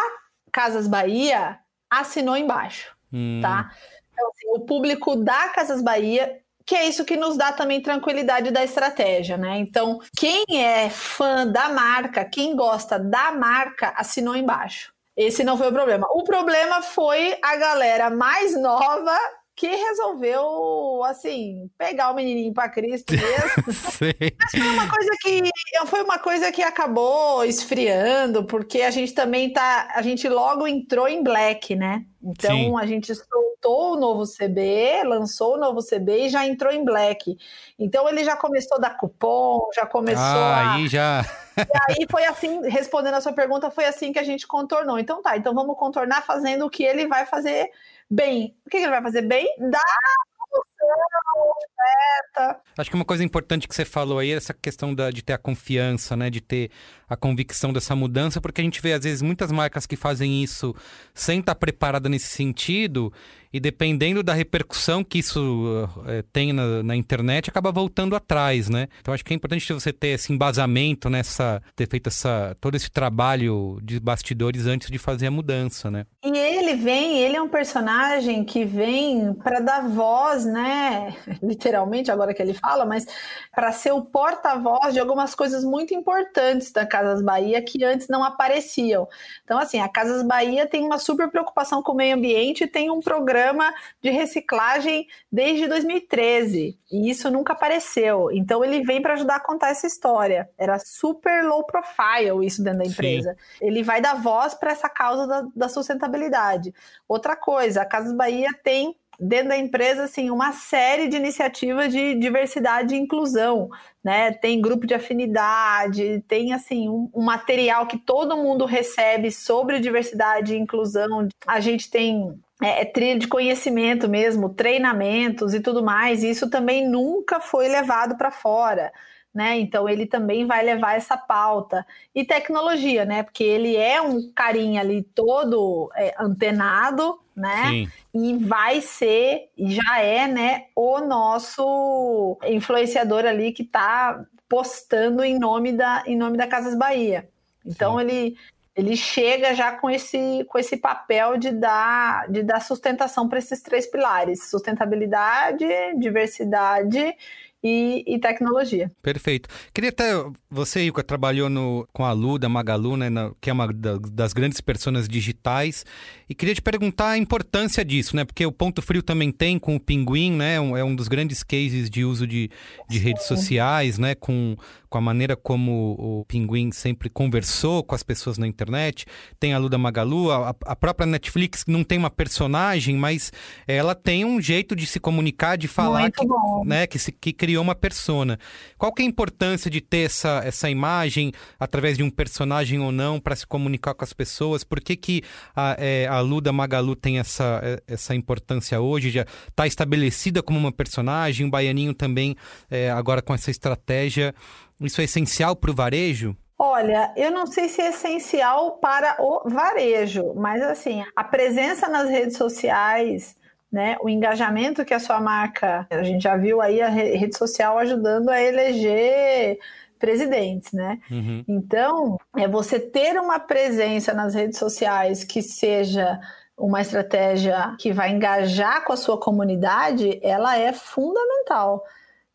Casas Bahia, assinou embaixo, hum. tá? Então, assim, o público da Casas Bahia, que é isso que nos dá também tranquilidade da estratégia, né? Então, quem é fã da marca, quem gosta da marca, assinou embaixo. Esse não foi o problema. O problema foi a galera mais nova que resolveu, assim, pegar o menininho para Cristo mesmo. [LAUGHS] Mas foi uma coisa que foi uma coisa que acabou esfriando, porque a gente também tá, a gente logo entrou em black, né? Então Sim. a gente soltou o novo CB, lançou o novo CB e já entrou em black. Então ele já começou a dar cupom, já começou ah, a... aí já. e aí foi assim, respondendo a sua pergunta, foi assim que a gente contornou. Então tá, então vamos contornar fazendo o que ele vai fazer bem. O que ele vai fazer bem? Promoção oferta. Acho que uma coisa importante que você falou aí é essa questão da, de ter a confiança, né? De ter a convicção dessa mudança, porque a gente vê, às vezes, muitas marcas que fazem isso sem estar preparada nesse sentido, e dependendo da repercussão que isso é, tem na, na, internet, acaba voltando atrás, né? Então acho que é importante você ter esse embasamento nessa, ter feito essa, todo esse trabalho de bastidores antes de fazer a mudança, né? E ele vem, ele é um personagem que vem para dar voz, né? [LAUGHS] Literalmente, agora que ele fala, mas para ser o porta-voz de algumas coisas muito importantes da Casas Bahia que antes não apareciam. Então, assim, a Casas Bahia tem uma super preocupação com o meio ambiente e tem um programa de reciclagem desde 2013. E isso nunca apareceu. Então, ele vem para ajudar a contar essa história. Era super low profile isso dentro da empresa. Sim. Ele vai dar voz para essa causa da, da sustentabilidade. Outra coisa, a Casas Bahia tem dentro da empresa, assim, uma série de iniciativas de diversidade e inclusão, né? Tem grupo de afinidade, tem, assim, um, um, material que todo mundo recebe sobre diversidade e inclusão. A gente tem é, é trilha de conhecimento mesmo, treinamentos e tudo mais. E isso também nunca foi levado para fora. Né? Então ele também vai levar essa pauta e tecnologia, né? Porque ele é um carinha ali todo é, antenado, né? Sim. E vai ser, já é, né, o nosso influenciador ali que está postando em nome da, em nome da Casas Bahia. Então Sim. ele ele chega já com esse, com esse papel de dar, de dar sustentação para esses três pilares: sustentabilidade, diversidade e, e, tecnologia. Perfeito. Queria até. Você, Ilka, trabalhou no, com a Lu, da Magalu, né, na, que é uma da, das grandes personas digitais. E queria te perguntar a importância disso, né? Porque o Ponto Frio também tem com o Pinguim, né? Um, é um dos grandes cases de uso de, de redes sociais, né? Com, com a maneira como o Pinguim sempre conversou com as pessoas na internet. Tem a Lu da Magalu, a, a própria Netflix não tem uma personagem, mas ela tem um jeito de se comunicar, de falar que, né, que, se, que criou uma persona. Qual que é a importância de ter essa, essa imagem através de um personagem ou não para se comunicar com as pessoas? Por que, que a, é, a Lu da Magalu tem essa, é, essa importância hoje? Já está estabelecida como uma personagem, o Baianinho também, é, agora com essa estratégia. Isso é essencial para o varejo? Olha, eu não sei se é essencial para o varejo, mas assim, a presença nas redes sociais né? O engajamento que a sua marca, a gente já viu aí a rede social ajudando a eleger presidentes, né? Uhum. Então, é você ter uma presença nas redes sociais que seja uma estratégia que vai engajar com a sua comunidade, ela é fundamental.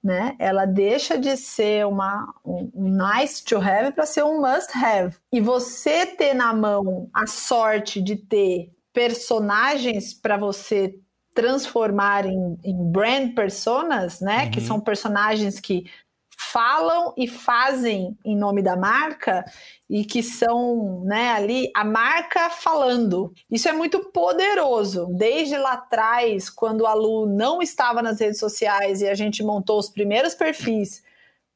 Né? Ela deixa de ser uma, um nice to have para ser um must have. E você ter na mão a sorte de ter personagens para você transformar em, em brand personas, né? Uhum. Que são personagens que falam e fazem em nome da marca e que são, né, ali a marca falando. Isso é muito poderoso. Desde lá atrás, quando a Lu não estava nas redes sociais e a gente montou os primeiros perfis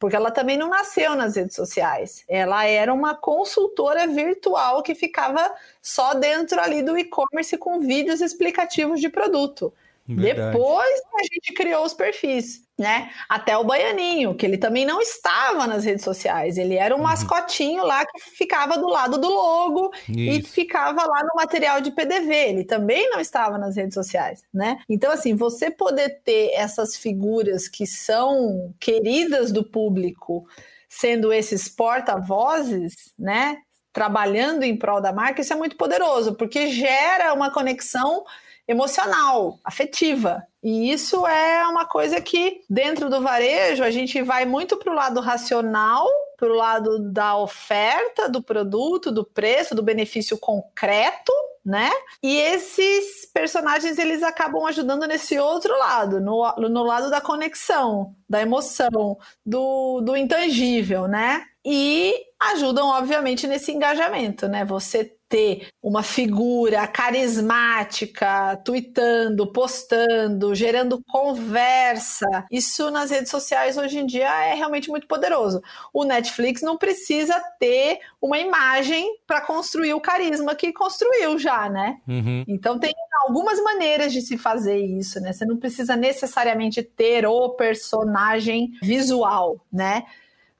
porque ela também não nasceu nas redes sociais. Ela era uma consultora virtual que ficava só dentro ali do e-commerce com vídeos explicativos de produto. Verdade. Depois a gente criou os perfis, né? Até o Baianinho, que ele também não estava nas redes sociais. Ele era um uhum. mascotinho lá que ficava do lado do logo Isso. e ficava lá no material de PDV. Ele também não estava nas redes sociais, né? Então, assim, você poder ter essas figuras que são queridas do público, sendo esses porta-vozes, né? Trabalhando em prol da marca, isso é muito poderoso, porque gera uma conexão emocional, afetiva. E isso é uma coisa que, dentro do varejo, a gente vai muito para o lado racional, para o lado da oferta do produto, do preço, do benefício concreto, né? E esses personagens eles acabam ajudando nesse outro lado, no, no lado da conexão, da emoção, do, do intangível, né? E ajudam, obviamente, nesse engajamento, né? Você ter uma figura carismática, tweetando, postando, gerando conversa. Isso nas redes sociais hoje em dia é realmente muito poderoso. O Netflix não precisa ter uma imagem para construir o carisma que construiu já, né? Uhum. Então tem algumas maneiras de se fazer isso, né? Você não precisa necessariamente ter o personagem visual, né?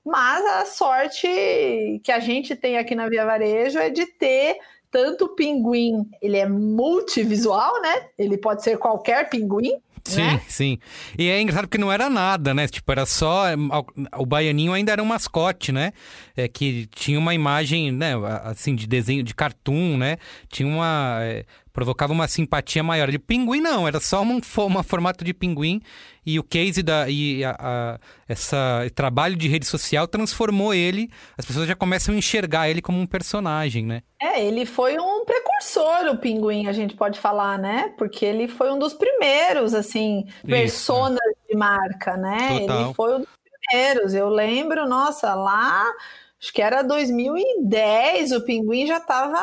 Mas a sorte que a gente tem aqui na Via Varejo é de ter tanto o pinguim, ele é multivisual, né? Ele pode ser qualquer pinguim, Sim, né? sim. E é engraçado porque não era nada, né? Tipo, era só. O baianinho ainda era um mascote, né? É, que tinha uma imagem, né? Assim, de desenho, de cartoon, né? Tinha uma. É, provocava uma simpatia maior. De pinguim não, era só um, um formato de pinguim e o case da e a, a, essa trabalho de rede social transformou ele. As pessoas já começam a enxergar ele como um personagem, né? É, ele foi um precursor, o pinguim, a gente pode falar, né? Porque ele foi um dos primeiros, assim, personas de marca, né? Total. Ele foi um dos primeiros. Eu lembro, nossa, lá acho que era 2010, o Pinguim já estava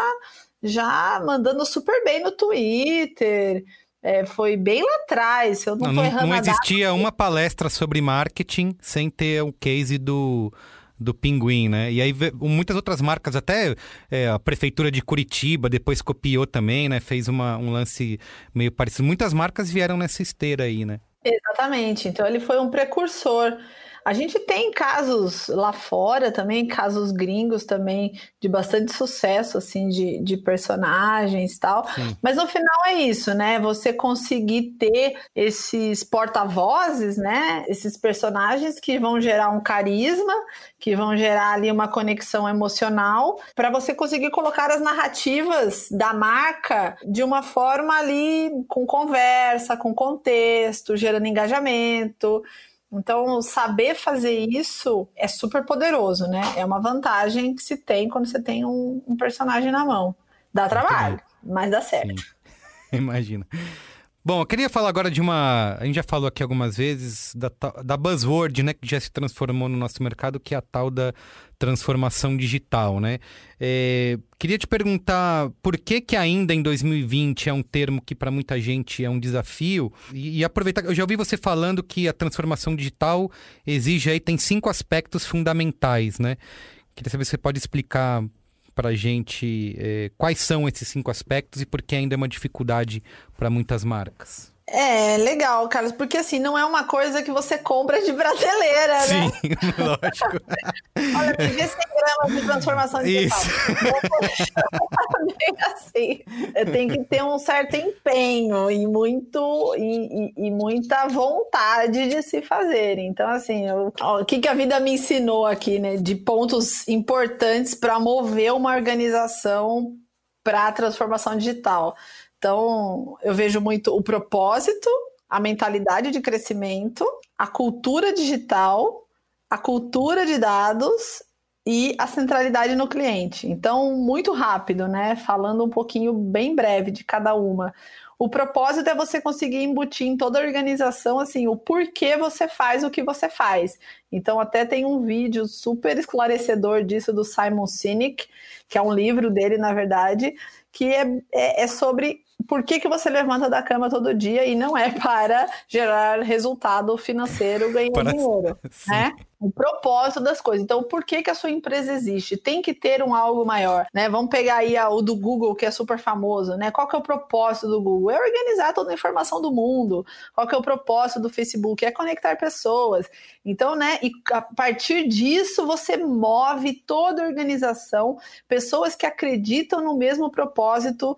já mandando super bem no Twitter. É, foi bem lá atrás, eu não, não, não existia uma palestra sobre marketing sem ter o case do, do Pinguim, né? E aí muitas outras marcas, até é, a prefeitura de Curitiba depois copiou também, né? Fez uma, um lance meio parecido. Muitas marcas vieram nessa esteira aí, né? Exatamente. Então ele foi um precursor. A gente tem casos lá fora também, casos gringos também, de bastante sucesso, assim, de, de personagens e tal. Sim. Mas no final é isso, né? Você conseguir ter esses porta-vozes, né? Esses personagens que vão gerar um carisma, que vão gerar ali uma conexão emocional, para você conseguir colocar as narrativas da marca de uma forma ali com conversa, com contexto, gerando engajamento. Então, saber fazer isso é super poderoso, né? É uma vantagem que se tem quando você tem um, um personagem na mão. Dá trabalho, mas dá certo. Sim. [LAUGHS] Imagina. Bom, eu queria falar agora de uma. A gente já falou aqui algumas vezes da, da buzzword, né? Que já se transformou no nosso mercado, que é a tal da transformação digital, né? É, queria te perguntar por que que ainda em 2020 é um termo que para muita gente é um desafio e, e, aproveitar. Eu já ouvi você falando que a transformação digital exige aí tem cinco aspectos fundamentais, né? Queria saber se você pode explicar para a gente é, quais são esses cinco aspectos e por que ainda é uma dificuldade para muitas marcas. É, legal, Carlos, porque assim, não é uma coisa que você compra de prateleira, Sim, né? Sim, [LAUGHS] lógico. Olha, viver 100 gramas de transformação digital. Isso. [LAUGHS] Bem assim, tem que ter um certo empenho e, muito, e, e, e muita vontade de se fazer. Então, assim, eu, ó, o que, que a vida me ensinou aqui, né? De pontos importantes para mover uma organização para a transformação digital. Então, eu vejo muito o propósito, a mentalidade de crescimento, a cultura digital, a cultura de dados e a centralidade no cliente. Então, muito rápido, né? Falando um pouquinho bem breve de cada uma. O propósito é você conseguir embutir em toda a organização assim o porquê você faz o que você faz. Então até tem um vídeo super esclarecedor disso do Simon Sinek, que é um livro dele na verdade, que é, é, é sobre por que, que você levanta da cama todo dia e não é [LAUGHS] para gerar resultado financeiro ganhando para... dinheiro, [LAUGHS] né? O propósito das coisas. Então, por que, que a sua empresa existe? Tem que ter um algo maior, né? Vamos pegar aí o do Google, que é super famoso, né? Qual que é o propósito do Google? É organizar toda a informação do mundo. Qual que é o propósito do Facebook? É conectar pessoas. Então, né? E a partir disso, você move toda a organização, pessoas que acreditam no mesmo propósito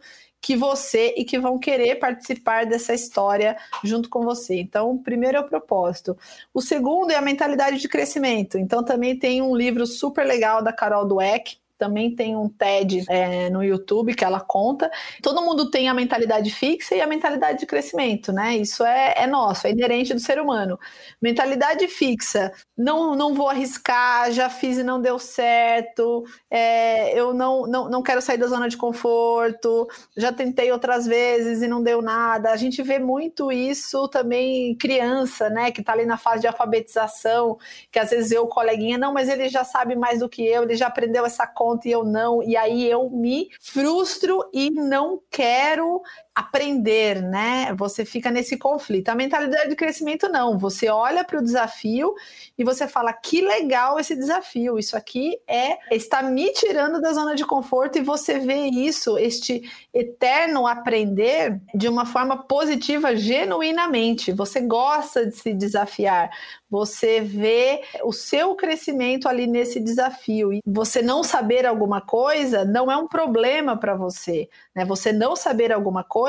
que você e que vão querer participar dessa história junto com você. Então, o primeiro é o propósito. O segundo é a mentalidade de crescimento. Então, também tem um livro super legal da Carol Dweck, também tem um TED é, no YouTube que ela conta. Todo mundo tem a mentalidade fixa e a mentalidade de crescimento, né? Isso é, é nosso, é inerente do ser humano. Mentalidade fixa, não, não vou arriscar, já fiz e não deu certo, é, eu não, não, não quero sair da zona de conforto, já tentei outras vezes e não deu nada. A gente vê muito isso também criança, né? Que tá ali na fase de alfabetização, que às vezes eu, coleguinha, não, mas ele já sabe mais do que eu, ele já aprendeu essa conta e eu não, e aí eu me frustro e não quero aprender, né? Você fica nesse conflito. A mentalidade de crescimento não. Você olha para o desafio e você fala que legal esse desafio. Isso aqui é está me tirando da zona de conforto e você vê isso, este eterno aprender de uma forma positiva genuinamente. Você gosta de se desafiar. Você vê o seu crescimento ali nesse desafio. E você não saber alguma coisa não é um problema para você. Né? Você não saber alguma coisa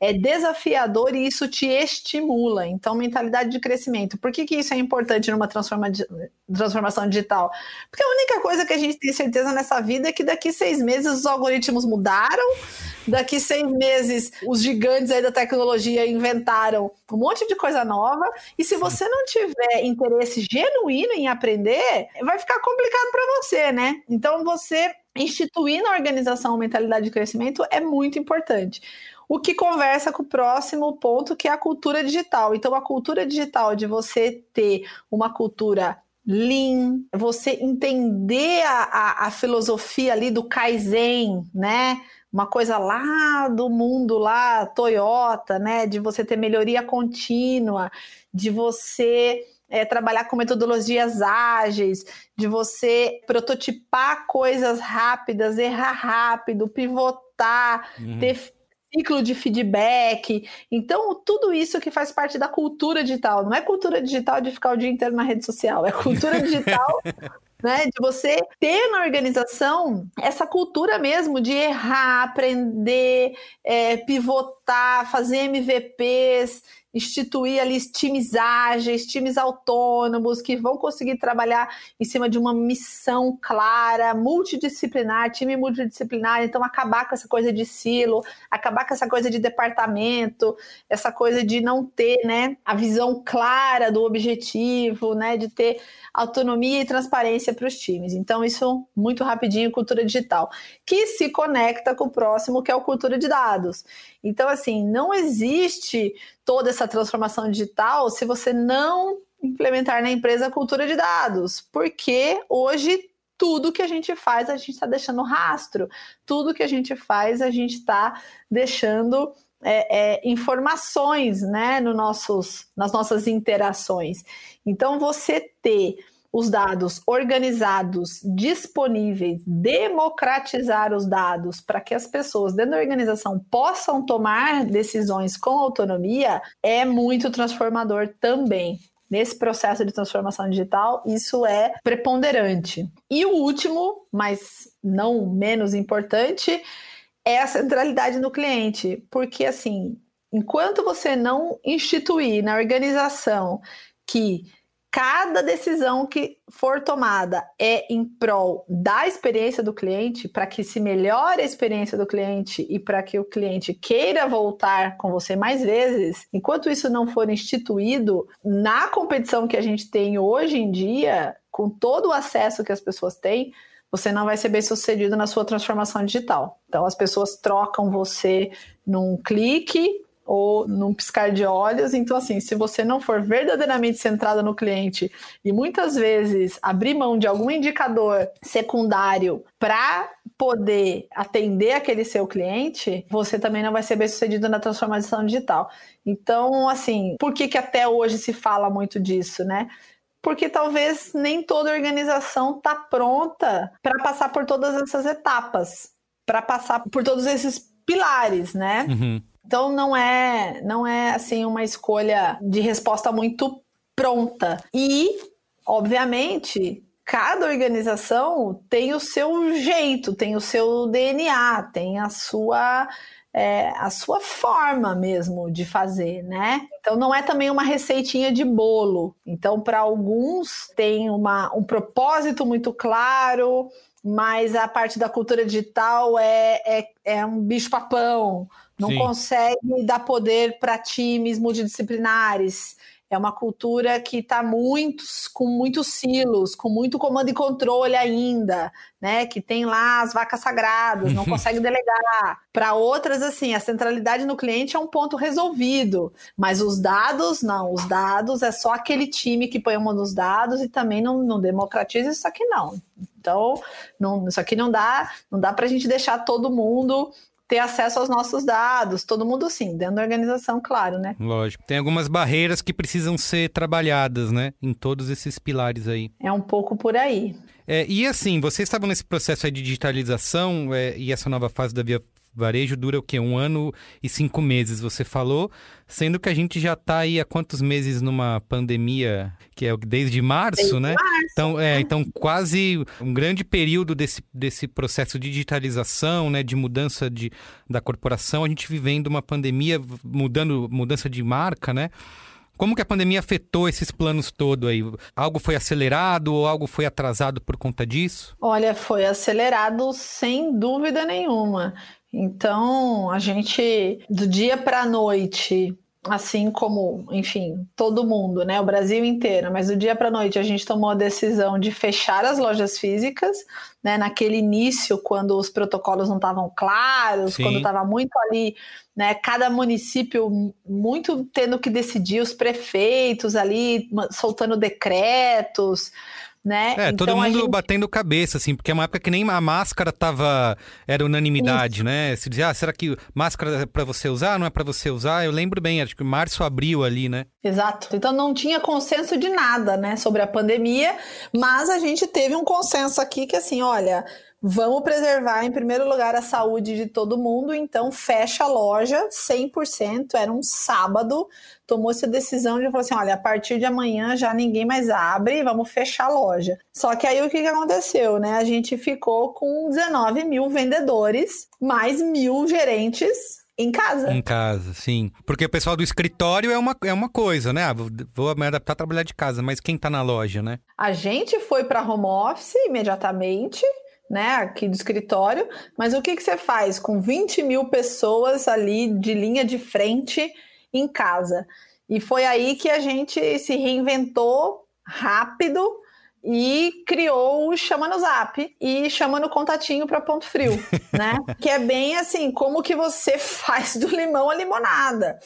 é desafiador e isso te estimula. Então, mentalidade de crescimento. Por que, que isso é importante numa transforma, transformação digital? Porque a única coisa que a gente tem certeza nessa vida é que daqui seis meses os algoritmos mudaram, daqui seis meses os gigantes aí da tecnologia inventaram um monte de coisa nova, e se você não tiver interesse genuíno em aprender, vai ficar complicado para você, né? Então, você instituir na organização a mentalidade de crescimento é muito importante o que conversa com o próximo ponto, que é a cultura digital. Então, a cultura digital de você ter uma cultura lean, você entender a, a, a filosofia ali do Kaizen, né? Uma coisa lá do mundo lá, Toyota, né? De você ter melhoria contínua, de você é, trabalhar com metodologias ágeis, de você prototipar coisas rápidas, errar rápido, pivotar, uhum. ter ciclo de feedback. Então, tudo isso que faz parte da cultura digital. Não é cultura digital de ficar o dia inteiro na rede social, é cultura digital. [LAUGHS] né, de você ter na organização essa cultura mesmo de errar, aprender, é, pivotar, fazer MVPs, instituir ali times ágeis, times autônomos que vão conseguir trabalhar em cima de uma missão clara, multidisciplinar, time multidisciplinar, então acabar com essa coisa de silo, acabar com essa coisa de departamento, essa coisa de não ter, né, a visão clara do objetivo, né, de ter autonomia e transparência para os times. Então isso muito rapidinho, cultura digital, que se conecta com o próximo, que é o cultura de dados. Então assim, não existe toda essa transformação digital se você não implementar na empresa a cultura de dados, porque hoje tudo que a gente faz a gente está deixando rastro, tudo que a gente faz a gente está deixando é, é, informações né, no nossos, nas nossas interações. Então, você ter os dados organizados, disponíveis, democratizar os dados para que as pessoas dentro da organização possam tomar decisões com autonomia é muito transformador também. Nesse processo de transformação digital, isso é preponderante. E o último, mas não menos importante, é a centralidade no cliente, porque assim, enquanto você não instituir na organização que cada decisão que for tomada é em prol da experiência do cliente, para que se melhore a experiência do cliente e para que o cliente queira voltar com você mais vezes, enquanto isso não for instituído na competição que a gente tem hoje em dia, com todo o acesso que as pessoas têm, você não vai ser bem sucedido na sua transformação digital. Então, as pessoas trocam você num clique ou num piscar de olhos. Então, assim, se você não for verdadeiramente centrada no cliente e muitas vezes abrir mão de algum indicador secundário para poder atender aquele seu cliente, você também não vai ser bem sucedido na transformação digital. Então, assim, por que, que até hoje se fala muito disso, né? Porque talvez nem toda organização está pronta para passar por todas essas etapas, para passar por todos esses pilares, né? Uhum. Então não é, não é assim uma escolha de resposta muito pronta. E, obviamente, cada organização tem o seu jeito, tem o seu DNA, tem a sua é, a sua forma mesmo de fazer, né? Então não é também uma receitinha de bolo. Então para alguns tem uma, um propósito muito claro, mas a parte da cultura digital é, é, é um bicho-papão, não Sim. consegue dar poder para times multidisciplinares. É uma cultura que está muitos, com muitos silos, com muito comando e controle ainda, né? Que tem lá as vacas sagradas, não [LAUGHS] consegue delegar. Para outras, assim, a centralidade no cliente é um ponto resolvido, mas os dados, não. Os dados é só aquele time que põe a mão nos dados e também não, não democratiza isso aqui, não. Então, não, isso aqui não dá, não dá para a gente deixar todo mundo ter acesso aos nossos dados, todo mundo sim, dentro da organização, claro, né? Lógico. Tem algumas barreiras que precisam ser trabalhadas, né? Em todos esses pilares aí. É um pouco por aí. É, e assim, vocês estavam nesse processo aí de digitalização é, e essa nova fase da Via varejo dura o quê? Um ano e cinco meses, você falou, sendo que a gente já está aí há quantos meses numa pandemia, que é desde março, desde né? Março. Então, é, então, quase um grande período desse, desse processo de digitalização, né, de mudança de, da corporação, a gente vivendo uma pandemia, mudando, mudança de marca, né? Como que a pandemia afetou esses planos todos aí? Algo foi acelerado ou algo foi atrasado por conta disso? Olha, foi acelerado sem dúvida nenhuma. Então, a gente, do dia para a noite, assim como, enfim, todo mundo, né, o Brasil inteiro, mas do dia para a noite a gente tomou a decisão de fechar as lojas físicas, né, naquele início, quando os protocolos não estavam claros, Sim. quando estava muito ali, né, cada município muito tendo que decidir, os prefeitos ali soltando decretos, né? É, então, todo mundo gente... batendo cabeça, assim, porque é uma época que nem a máscara tava. Era unanimidade, Isso. né? Se dizia, ah, será que máscara é pra você usar? Não é para você usar? Eu lembro bem, acho que março, abril ali, né? Exato. Então não tinha consenso de nada, né, sobre a pandemia, mas a gente teve um consenso aqui que, assim, olha, Vamos preservar, em primeiro lugar, a saúde de todo mundo, então fecha a loja 100%. Era um sábado, tomou-se a decisão de falar assim: olha, a partir de amanhã já ninguém mais abre, vamos fechar a loja. Só que aí o que, que aconteceu, né? A gente ficou com 19 mil vendedores, mais mil gerentes em casa. Em casa, sim. Porque o pessoal do escritório é uma, é uma coisa, né? Ah, vou me adaptar a trabalhar de casa, mas quem tá na loja, né? A gente foi para home office imediatamente né, aqui do escritório, mas o que, que você faz com 20 mil pessoas ali de linha de frente em casa? E foi aí que a gente se reinventou rápido e criou o Chama no Zap e chama no contatinho para ponto frio, [LAUGHS] né? que é bem assim, como que você [LAUGHS] faz do limão a limonada.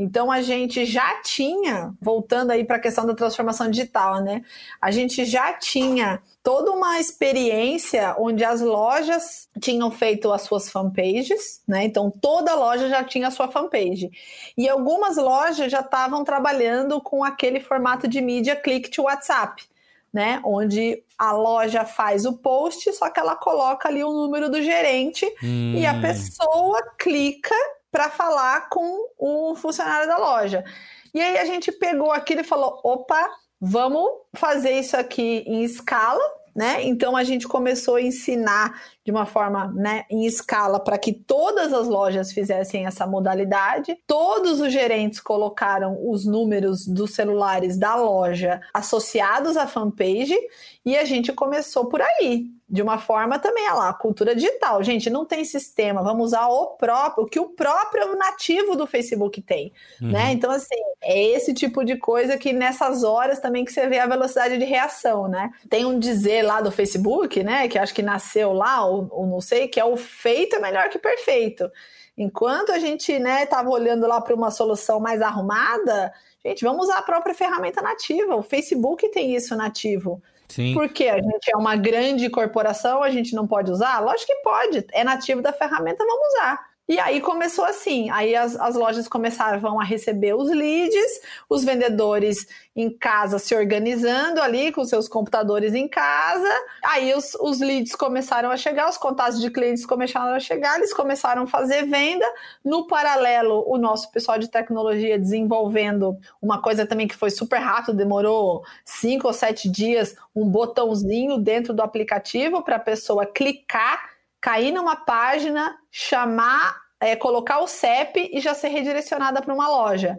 Então a gente já tinha, voltando aí para a questão da transformação digital, né? A gente já tinha toda uma experiência onde as lojas tinham feito as suas fanpages, né? Então toda loja já tinha a sua fanpage. E algumas lojas já estavam trabalhando com aquele formato de mídia click to WhatsApp. Né, onde a loja faz o post, só que ela coloca ali o número do gerente hum. e a hum. pessoa clica para falar com o funcionário da loja. E aí a gente pegou aquilo e falou: opa, vamos fazer isso aqui em escala, né? Então a gente começou a ensinar de uma forma né, em escala para que todas as lojas fizessem essa modalidade. Todos os gerentes colocaram os números dos celulares da loja associados à fanpage e a gente começou por aí. De uma forma também, olha lá, cultura digital. Gente, não tem sistema, vamos usar o próprio, o que o próprio nativo do Facebook tem, uhum. né? Então, assim, é esse tipo de coisa que nessas horas também que você vê a velocidade de reação, né? Tem um dizer lá do Facebook, né, que acho que nasceu lá, ou, ou não sei, que é o feito é melhor que perfeito. Enquanto a gente, né, estava olhando lá para uma solução mais arrumada, gente, vamos usar a própria ferramenta nativa. O Facebook tem isso nativo. Sim. Porque a gente é uma grande corporação, a gente não pode usar? Lógico que pode, é nativo da ferramenta, vamos usar. E aí começou assim, aí as, as lojas começaram a receber os leads, os vendedores em casa se organizando ali com seus computadores em casa, aí os, os leads começaram a chegar, os contatos de clientes começaram a chegar, eles começaram a fazer venda. No paralelo, o nosso pessoal de tecnologia desenvolvendo uma coisa também que foi super rápido, demorou cinco ou sete dias, um botãozinho dentro do aplicativo para a pessoa clicar cair numa página, chamar, é, colocar o CEP e já ser redirecionada para uma loja.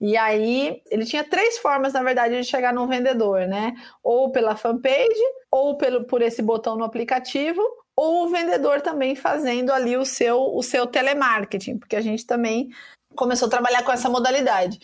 E aí ele tinha três formas, na verdade, de chegar no vendedor, né? Ou pela fanpage, ou pelo, por esse botão no aplicativo, ou o vendedor também fazendo ali o seu, o seu telemarketing, porque a gente também começou a trabalhar com essa modalidade.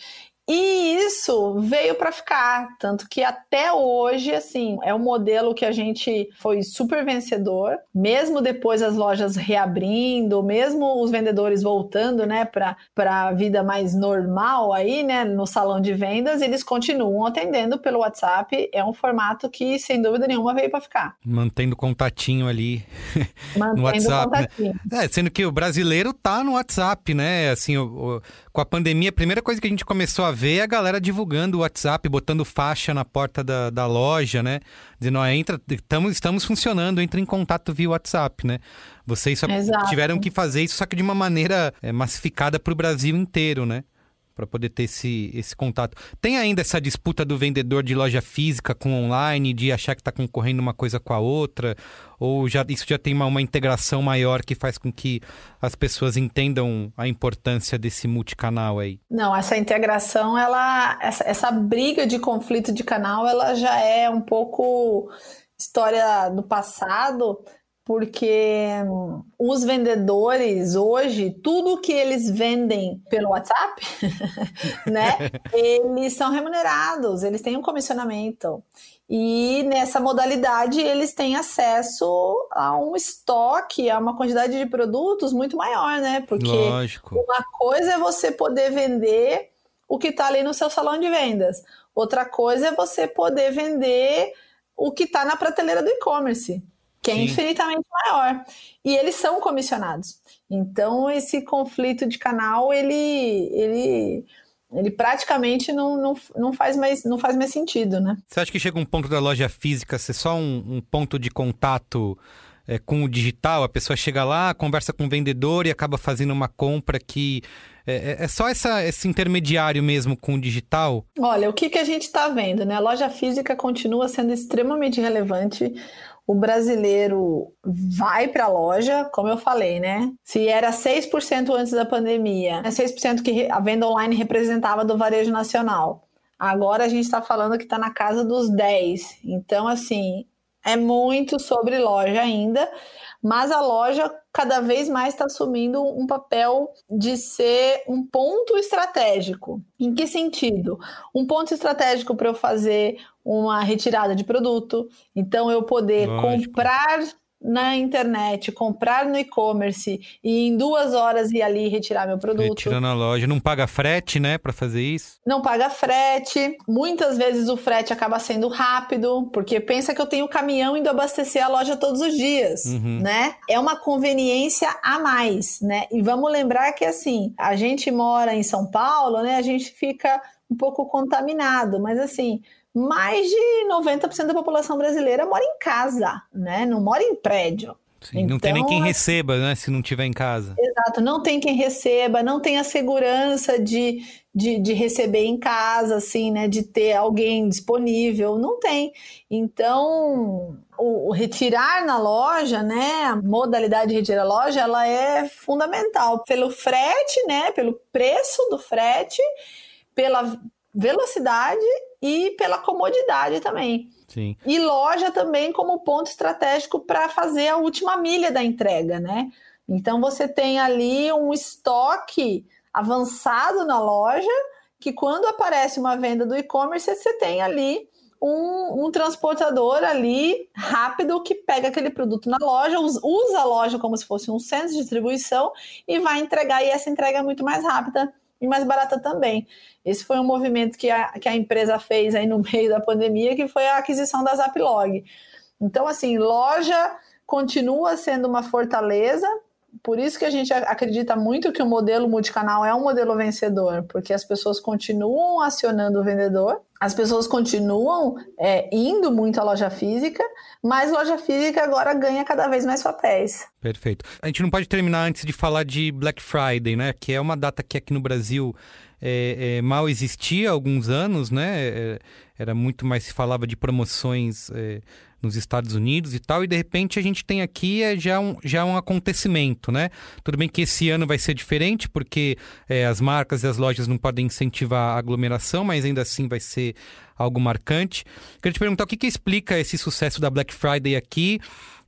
E isso veio para ficar, tanto que até hoje, assim, é um modelo que a gente foi super vencedor, mesmo depois as lojas reabrindo, mesmo os vendedores voltando, né, para a vida mais normal aí, né, no salão de vendas, eles continuam atendendo pelo WhatsApp. É um formato que, sem dúvida nenhuma, veio para ficar. Mantendo contatinho ali [LAUGHS] Mantendo no WhatsApp. Né? Contatinho. Né? É, sendo que o brasileiro tá no WhatsApp, né? Assim, o, o, com a pandemia, a primeira coisa que a gente começou a ver a galera divulgando o WhatsApp, botando faixa na porta da, da loja, né? Dizendo, ó, entra, tamo, estamos funcionando, entra em contato via WhatsApp, né? Vocês tiveram que fazer isso, só que de uma maneira é, massificada para o Brasil inteiro, né? para poder ter esse, esse contato. Tem ainda essa disputa do vendedor de loja física com online, de achar que está concorrendo uma coisa com a outra? Ou já, isso já tem uma, uma, integração maior que faz com que as pessoas entendam a importância desse multicanal aí? Não, essa integração, ela, essa, essa briga de conflito de canal, ela já é um pouco história do passado, porque os vendedores hoje, tudo que eles vendem pelo WhatsApp, [LAUGHS] né, [LAUGHS] eles são remunerados, eles têm um comissionamento. E nessa modalidade eles têm acesso a um estoque, a uma quantidade de produtos muito maior, né? Porque Lógico. uma coisa é você poder vender o que está ali no seu salão de vendas, outra coisa é você poder vender o que está na prateleira do e-commerce que é Sim. infinitamente maior. E eles são comissionados. Então, esse conflito de canal, ele, ele, ele praticamente não, não, não, faz mais, não faz mais sentido, né? Você acha que chega um ponto da loja física ser só um, um ponto de contato é, com o digital? A pessoa chega lá, conversa com o vendedor e acaba fazendo uma compra que é, é, é só essa, esse intermediário mesmo com o digital? Olha, o que, que a gente está vendo, né? A loja física continua sendo extremamente relevante o brasileiro vai para a loja, como eu falei, né? Se era 6% antes da pandemia, é 6% que a venda online representava do varejo nacional. Agora a gente está falando que está na casa dos 10. Então, assim, é muito sobre loja ainda, mas a loja cada vez mais está assumindo um papel de ser um ponto estratégico. Em que sentido? Um ponto estratégico para eu fazer uma retirada de produto, então eu poder Lógico. comprar na internet, comprar no e-commerce e em duas horas ir ali retirar meu produto. Retirar na loja. Não paga frete, né, para fazer isso? Não paga frete. Muitas vezes o frete acaba sendo rápido, porque pensa que eu tenho caminhão indo abastecer a loja todos os dias, uhum. né? É uma conveniência a mais, né? E vamos lembrar que assim, a gente mora em São Paulo, né? A gente fica um pouco contaminado, mas assim, mais de 90% da população brasileira mora em casa, né? Não mora em prédio. Sim, então, não tem nem quem então, receba, né? Se não tiver em casa. Exato, não tem quem receba, não tem a segurança de, de, de, receber em casa, assim, né? De ter alguém disponível, não tem. Então, o, o retirar na loja, né? A modalidade de retirar na loja, ela é fundamental pelo frete, né? Pelo preço do frete, pela velocidade e pela comodidade também. Sim. E loja também como ponto estratégico para fazer a última milha da entrega, né? Então você tem ali um estoque avançado na loja que quando aparece uma venda do e-commerce você tem ali um, um, transportador ali rápido que pega aquele produto na loja, usa a loja como se fosse um centro de distribuição e vai entregar, e essa entrega é muito mais rápida e mais barata também. Esse foi um movimento que a, que a empresa fez aí no [LAUGHS] meio da pandemia, que foi a aquisição da Zaplog. Então, assim, loja continua sendo uma fortaleza, por isso que a gente acredita muito que o modelo multicanal é um modelo vencedor, porque as pessoas continuam acionando o vendedor, as pessoas continuam é, indo muito à loja física, mas loja física agora ganha cada vez mais papéis. Perfeito. A gente não pode terminar antes de falar de Black Friday, né? Que é uma data que aqui no Brasil é, é, mal existia há alguns anos, né? É, era muito mais se falava de promoções é, nos Estados Unidos e tal, e de repente a gente tem aqui é, já, um, já um acontecimento, né? Tudo bem que esse ano vai ser diferente, porque é, as marcas e as lojas não podem incentivar a aglomeração, mas ainda assim vai ser algo marcante. Queria te perguntar o que, que explica esse sucesso da Black Friday aqui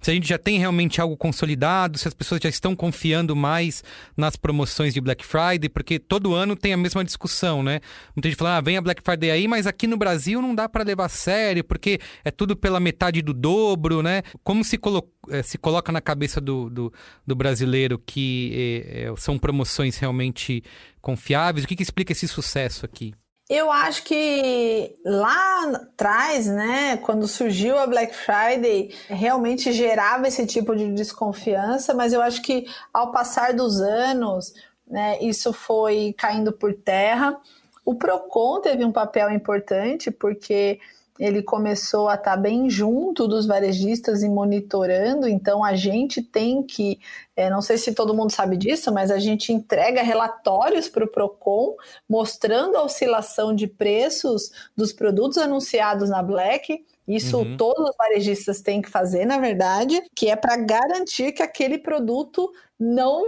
se a gente já tem realmente algo consolidado, se as pessoas já estão confiando mais nas promoções de Black Friday, porque todo ano tem a mesma discussão, né? Muita gente fala, ah, vem a Black Friday aí, mas aqui no Brasil não dá para levar a sério, porque é tudo pela metade do dobro, né? Como se, colo eh, se coloca na cabeça do, do, do brasileiro que eh, são promoções realmente confiáveis? O que, que explica esse sucesso aqui? Eu acho que lá atrás, né, quando surgiu a Black Friday, realmente gerava esse tipo de desconfiança, mas eu acho que ao passar dos anos, né, isso foi caindo por terra. O Procon teve um papel importante porque ele começou a estar tá bem junto dos varejistas e monitorando, então a gente tem que, é, não sei se todo mundo sabe disso, mas a gente entrega relatórios para o PROCON mostrando a oscilação de preços dos produtos anunciados na Black. Isso uhum. todos os varejistas têm que fazer, na verdade, que é para garantir que aquele produto não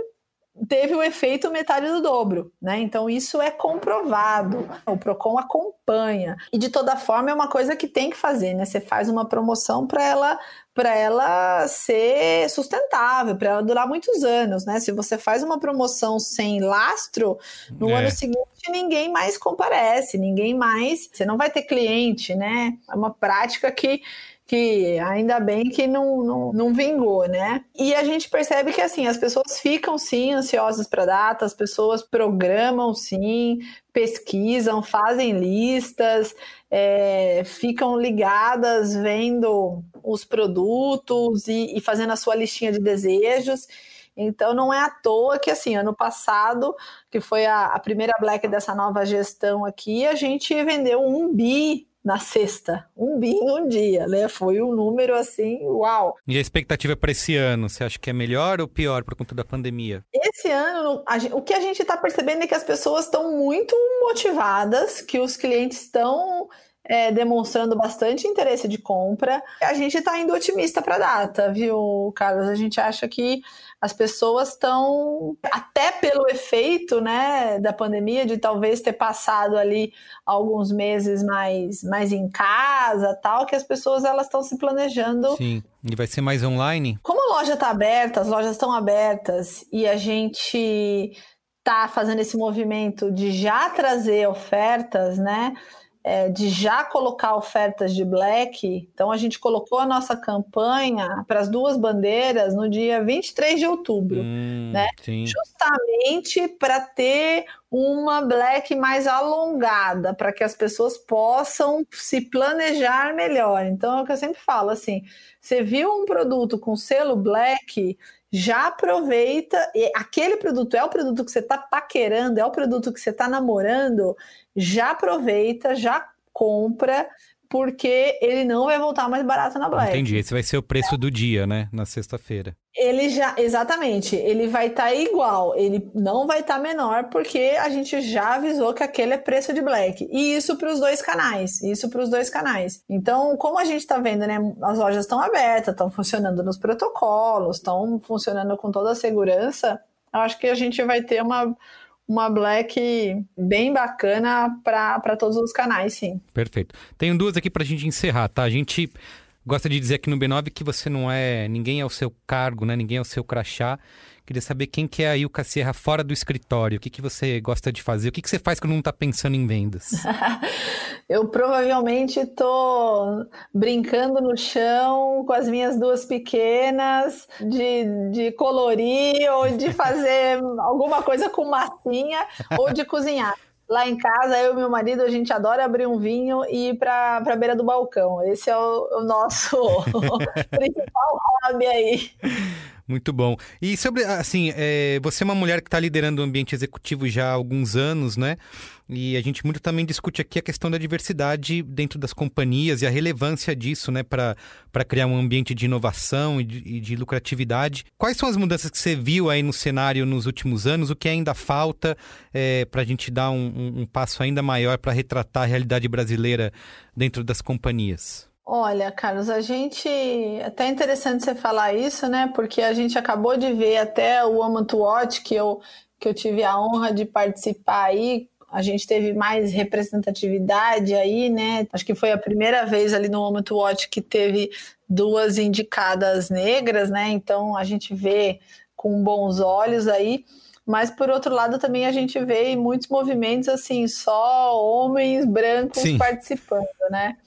teve o efeito metade do dobro, né? Então isso é comprovado. O Procon acompanha. E de toda forma é uma coisa que tem que fazer, né? Você faz uma promoção para ela para ela ser sustentável, para ela durar muitos anos, né? Se você faz uma promoção sem lastro, no é. ano seguinte ninguém mais comparece, ninguém mais, você não vai ter cliente, né? É uma prática que que ainda bem que não, não, não vingou, né? E a gente percebe que assim, as pessoas ficam sim ansiosas para data, as pessoas programam sim, pesquisam, fazem listas, é, ficam ligadas vendo os produtos e, e fazendo a sua listinha de desejos. Então não é à toa que assim, ano passado, que foi a, a primeira Black dessa nova gestão aqui, a gente vendeu um bi na sexta, um bi em um dia, né? Foi um número assim, uau. E a expectativa para esse ano, você acha que é melhor ou pior por conta da pandemia? Esse ano, a, o que a gente está percebendo é que as pessoas estão muito motivadas, que os clientes estão é, demonstrando bastante interesse de compra. A gente está indo otimista para a data, viu, Carlos? A gente acha que as pessoas estão, até pelo efeito né, da pandemia, de talvez ter passado ali alguns meses mais, mais em casa, tal, que as pessoas elas estão se planejando. Sim, e vai ser mais online? Como a loja está aberta, as lojas estão abertas e a gente está fazendo esse movimento de já trazer ofertas, né? É, de já colocar ofertas de black. Então, a gente colocou a nossa campanha para as duas bandeiras no dia 23 de outubro, hum, né? Sim. Justamente para ter uma black mais alongada, para que as pessoas possam se planejar melhor. Então, é o que eu sempre falo assim: você viu um produto com selo black, já aproveita. aquele produto é o produto que você está paquerando, é o produto que você está namorando, já aproveita, já compra, porque ele não vai voltar mais barato na Black. Entendi. Esse vai ser o preço é. do dia, né? Na sexta-feira. Ele já, exatamente, ele vai estar tá igual, ele não vai estar tá menor, porque a gente já avisou que aquele é preço de Black. E isso para os dois canais, isso para os dois canais. Então, como a gente está vendo, né? As lojas estão abertas, estão funcionando nos protocolos, estão funcionando com toda a segurança. Eu acho que a gente vai ter uma uma Black bem bacana para todos os canais, sim. Perfeito. Tenho duas aqui para a gente encerrar, tá? A gente gosta de dizer aqui no B9 que você não é. Ninguém é o seu cargo, né? Ninguém é o seu crachá. Queria saber quem que é a Ilka Sierra fora do escritório. O que, que você gosta de fazer? O que, que você faz quando não está pensando em vendas? [LAUGHS] eu provavelmente estou brincando no chão com as minhas duas pequenas, de, de colorir ou de [LAUGHS] fazer alguma coisa com massinha ou de cozinhar. Lá em casa, eu e meu marido, a gente adora abrir um vinho e ir para a beira do balcão. Esse é o, o nosso [LAUGHS] principal hobby aí. Muito bom. E sobre, assim, é, você é uma mulher que está liderando o ambiente executivo já há alguns anos, né? E a gente muito também discute aqui a questão da diversidade dentro das companhias e a relevância disso, né, para criar um ambiente de inovação e de, e de, lucratividade. Quais são as mudanças que você viu aí no cenário nos últimos anos? O que ainda falta é, para a gente dar um, um, um passo ainda maior para retratar a realidade brasileira dentro das companhias? Olha, Carlos, a gente. É até interessante você falar isso, né? Porque a gente acabou de ver até o Woman to Watch, que eu, que eu tive a honra de participar aí. A gente teve mais representatividade aí, né? Acho que foi a primeira vez ali no Woman to Watch que teve duas indicadas negras, né? Então a gente vê com bons olhos aí. Mas por outro lado também a gente vê muitos movimentos assim, só homens brancos Sim. participando, né?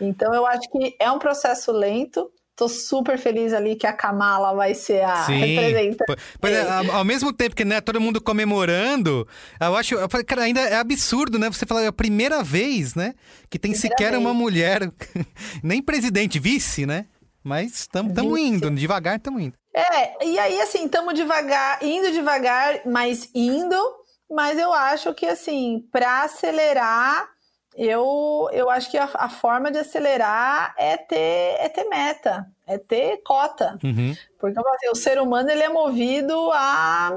Então eu acho que é um processo lento, Tô super feliz ali que a Kamala vai ser a Sim. representante. Pois é, ao mesmo tempo que né, todo mundo comemorando, eu acho, eu falei, cara, ainda é absurdo, né? Você falar, é a primeira vez, né? Que tem primeira sequer vez. uma mulher, [LAUGHS] nem presidente, vice, né? Mas estamos indo, devagar estamos indo. É, e aí assim, estamos devagar, indo devagar, mas indo, mas eu acho que assim, para acelerar, eu, eu acho que a, a, forma de acelerar é ter, é ter meta, é ter cota. Uhum. Porque assim, o ser humano ele é movido a,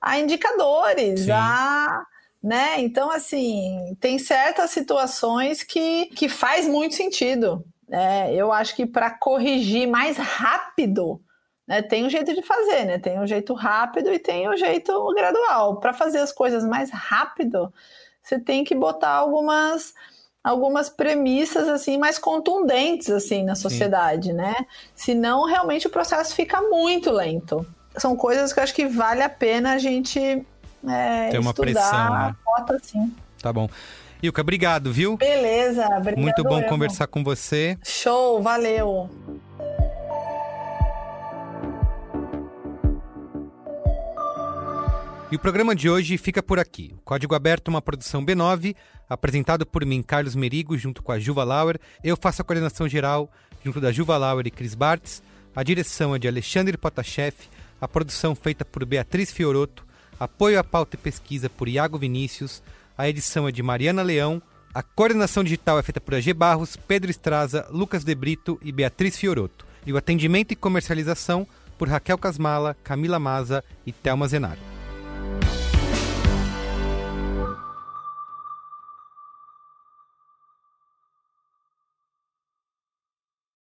a indicadores, Sim. a né? Então, assim, tem certas situações que, que faz muito sentido. É, eu acho que para corrigir mais rápido, né, tem um jeito de fazer, né? Tem um jeito rápido e tem um jeito gradual. Para fazer as coisas mais rápido, você tem que botar algumas algumas premissas assim mais contundentes assim na sociedade, Sim. né? Senão realmente o processo fica muito lento. São coisas que eu acho que vale a pena a gente é, Tem uma estudar pressão, né? Bota, assim. Tá bom. Ilka, obrigado, viu? Beleza, obrigado. Muito bom conversar com você. Show, valeu. E o programa de hoje fica por aqui. O Código Aberto é uma produção B9, apresentado por mim, Carlos Merigo, junto com a Juva Lauer. Eu faço a coordenação geral, junto da Juva Lauer e Cris Bartz. A direção é de Alexandre Potashev, a produção feita por Beatriz Fioroto, apoio à pauta e pesquisa por Iago Vinícius, a edição é de Mariana Leão. A coordenação digital é feita por AG Barros, Pedro Estraza, Lucas De Brito e Beatriz Fioroto. E o atendimento e comercialização por Raquel Casmala, Camila Maza e Thelma Zenaro.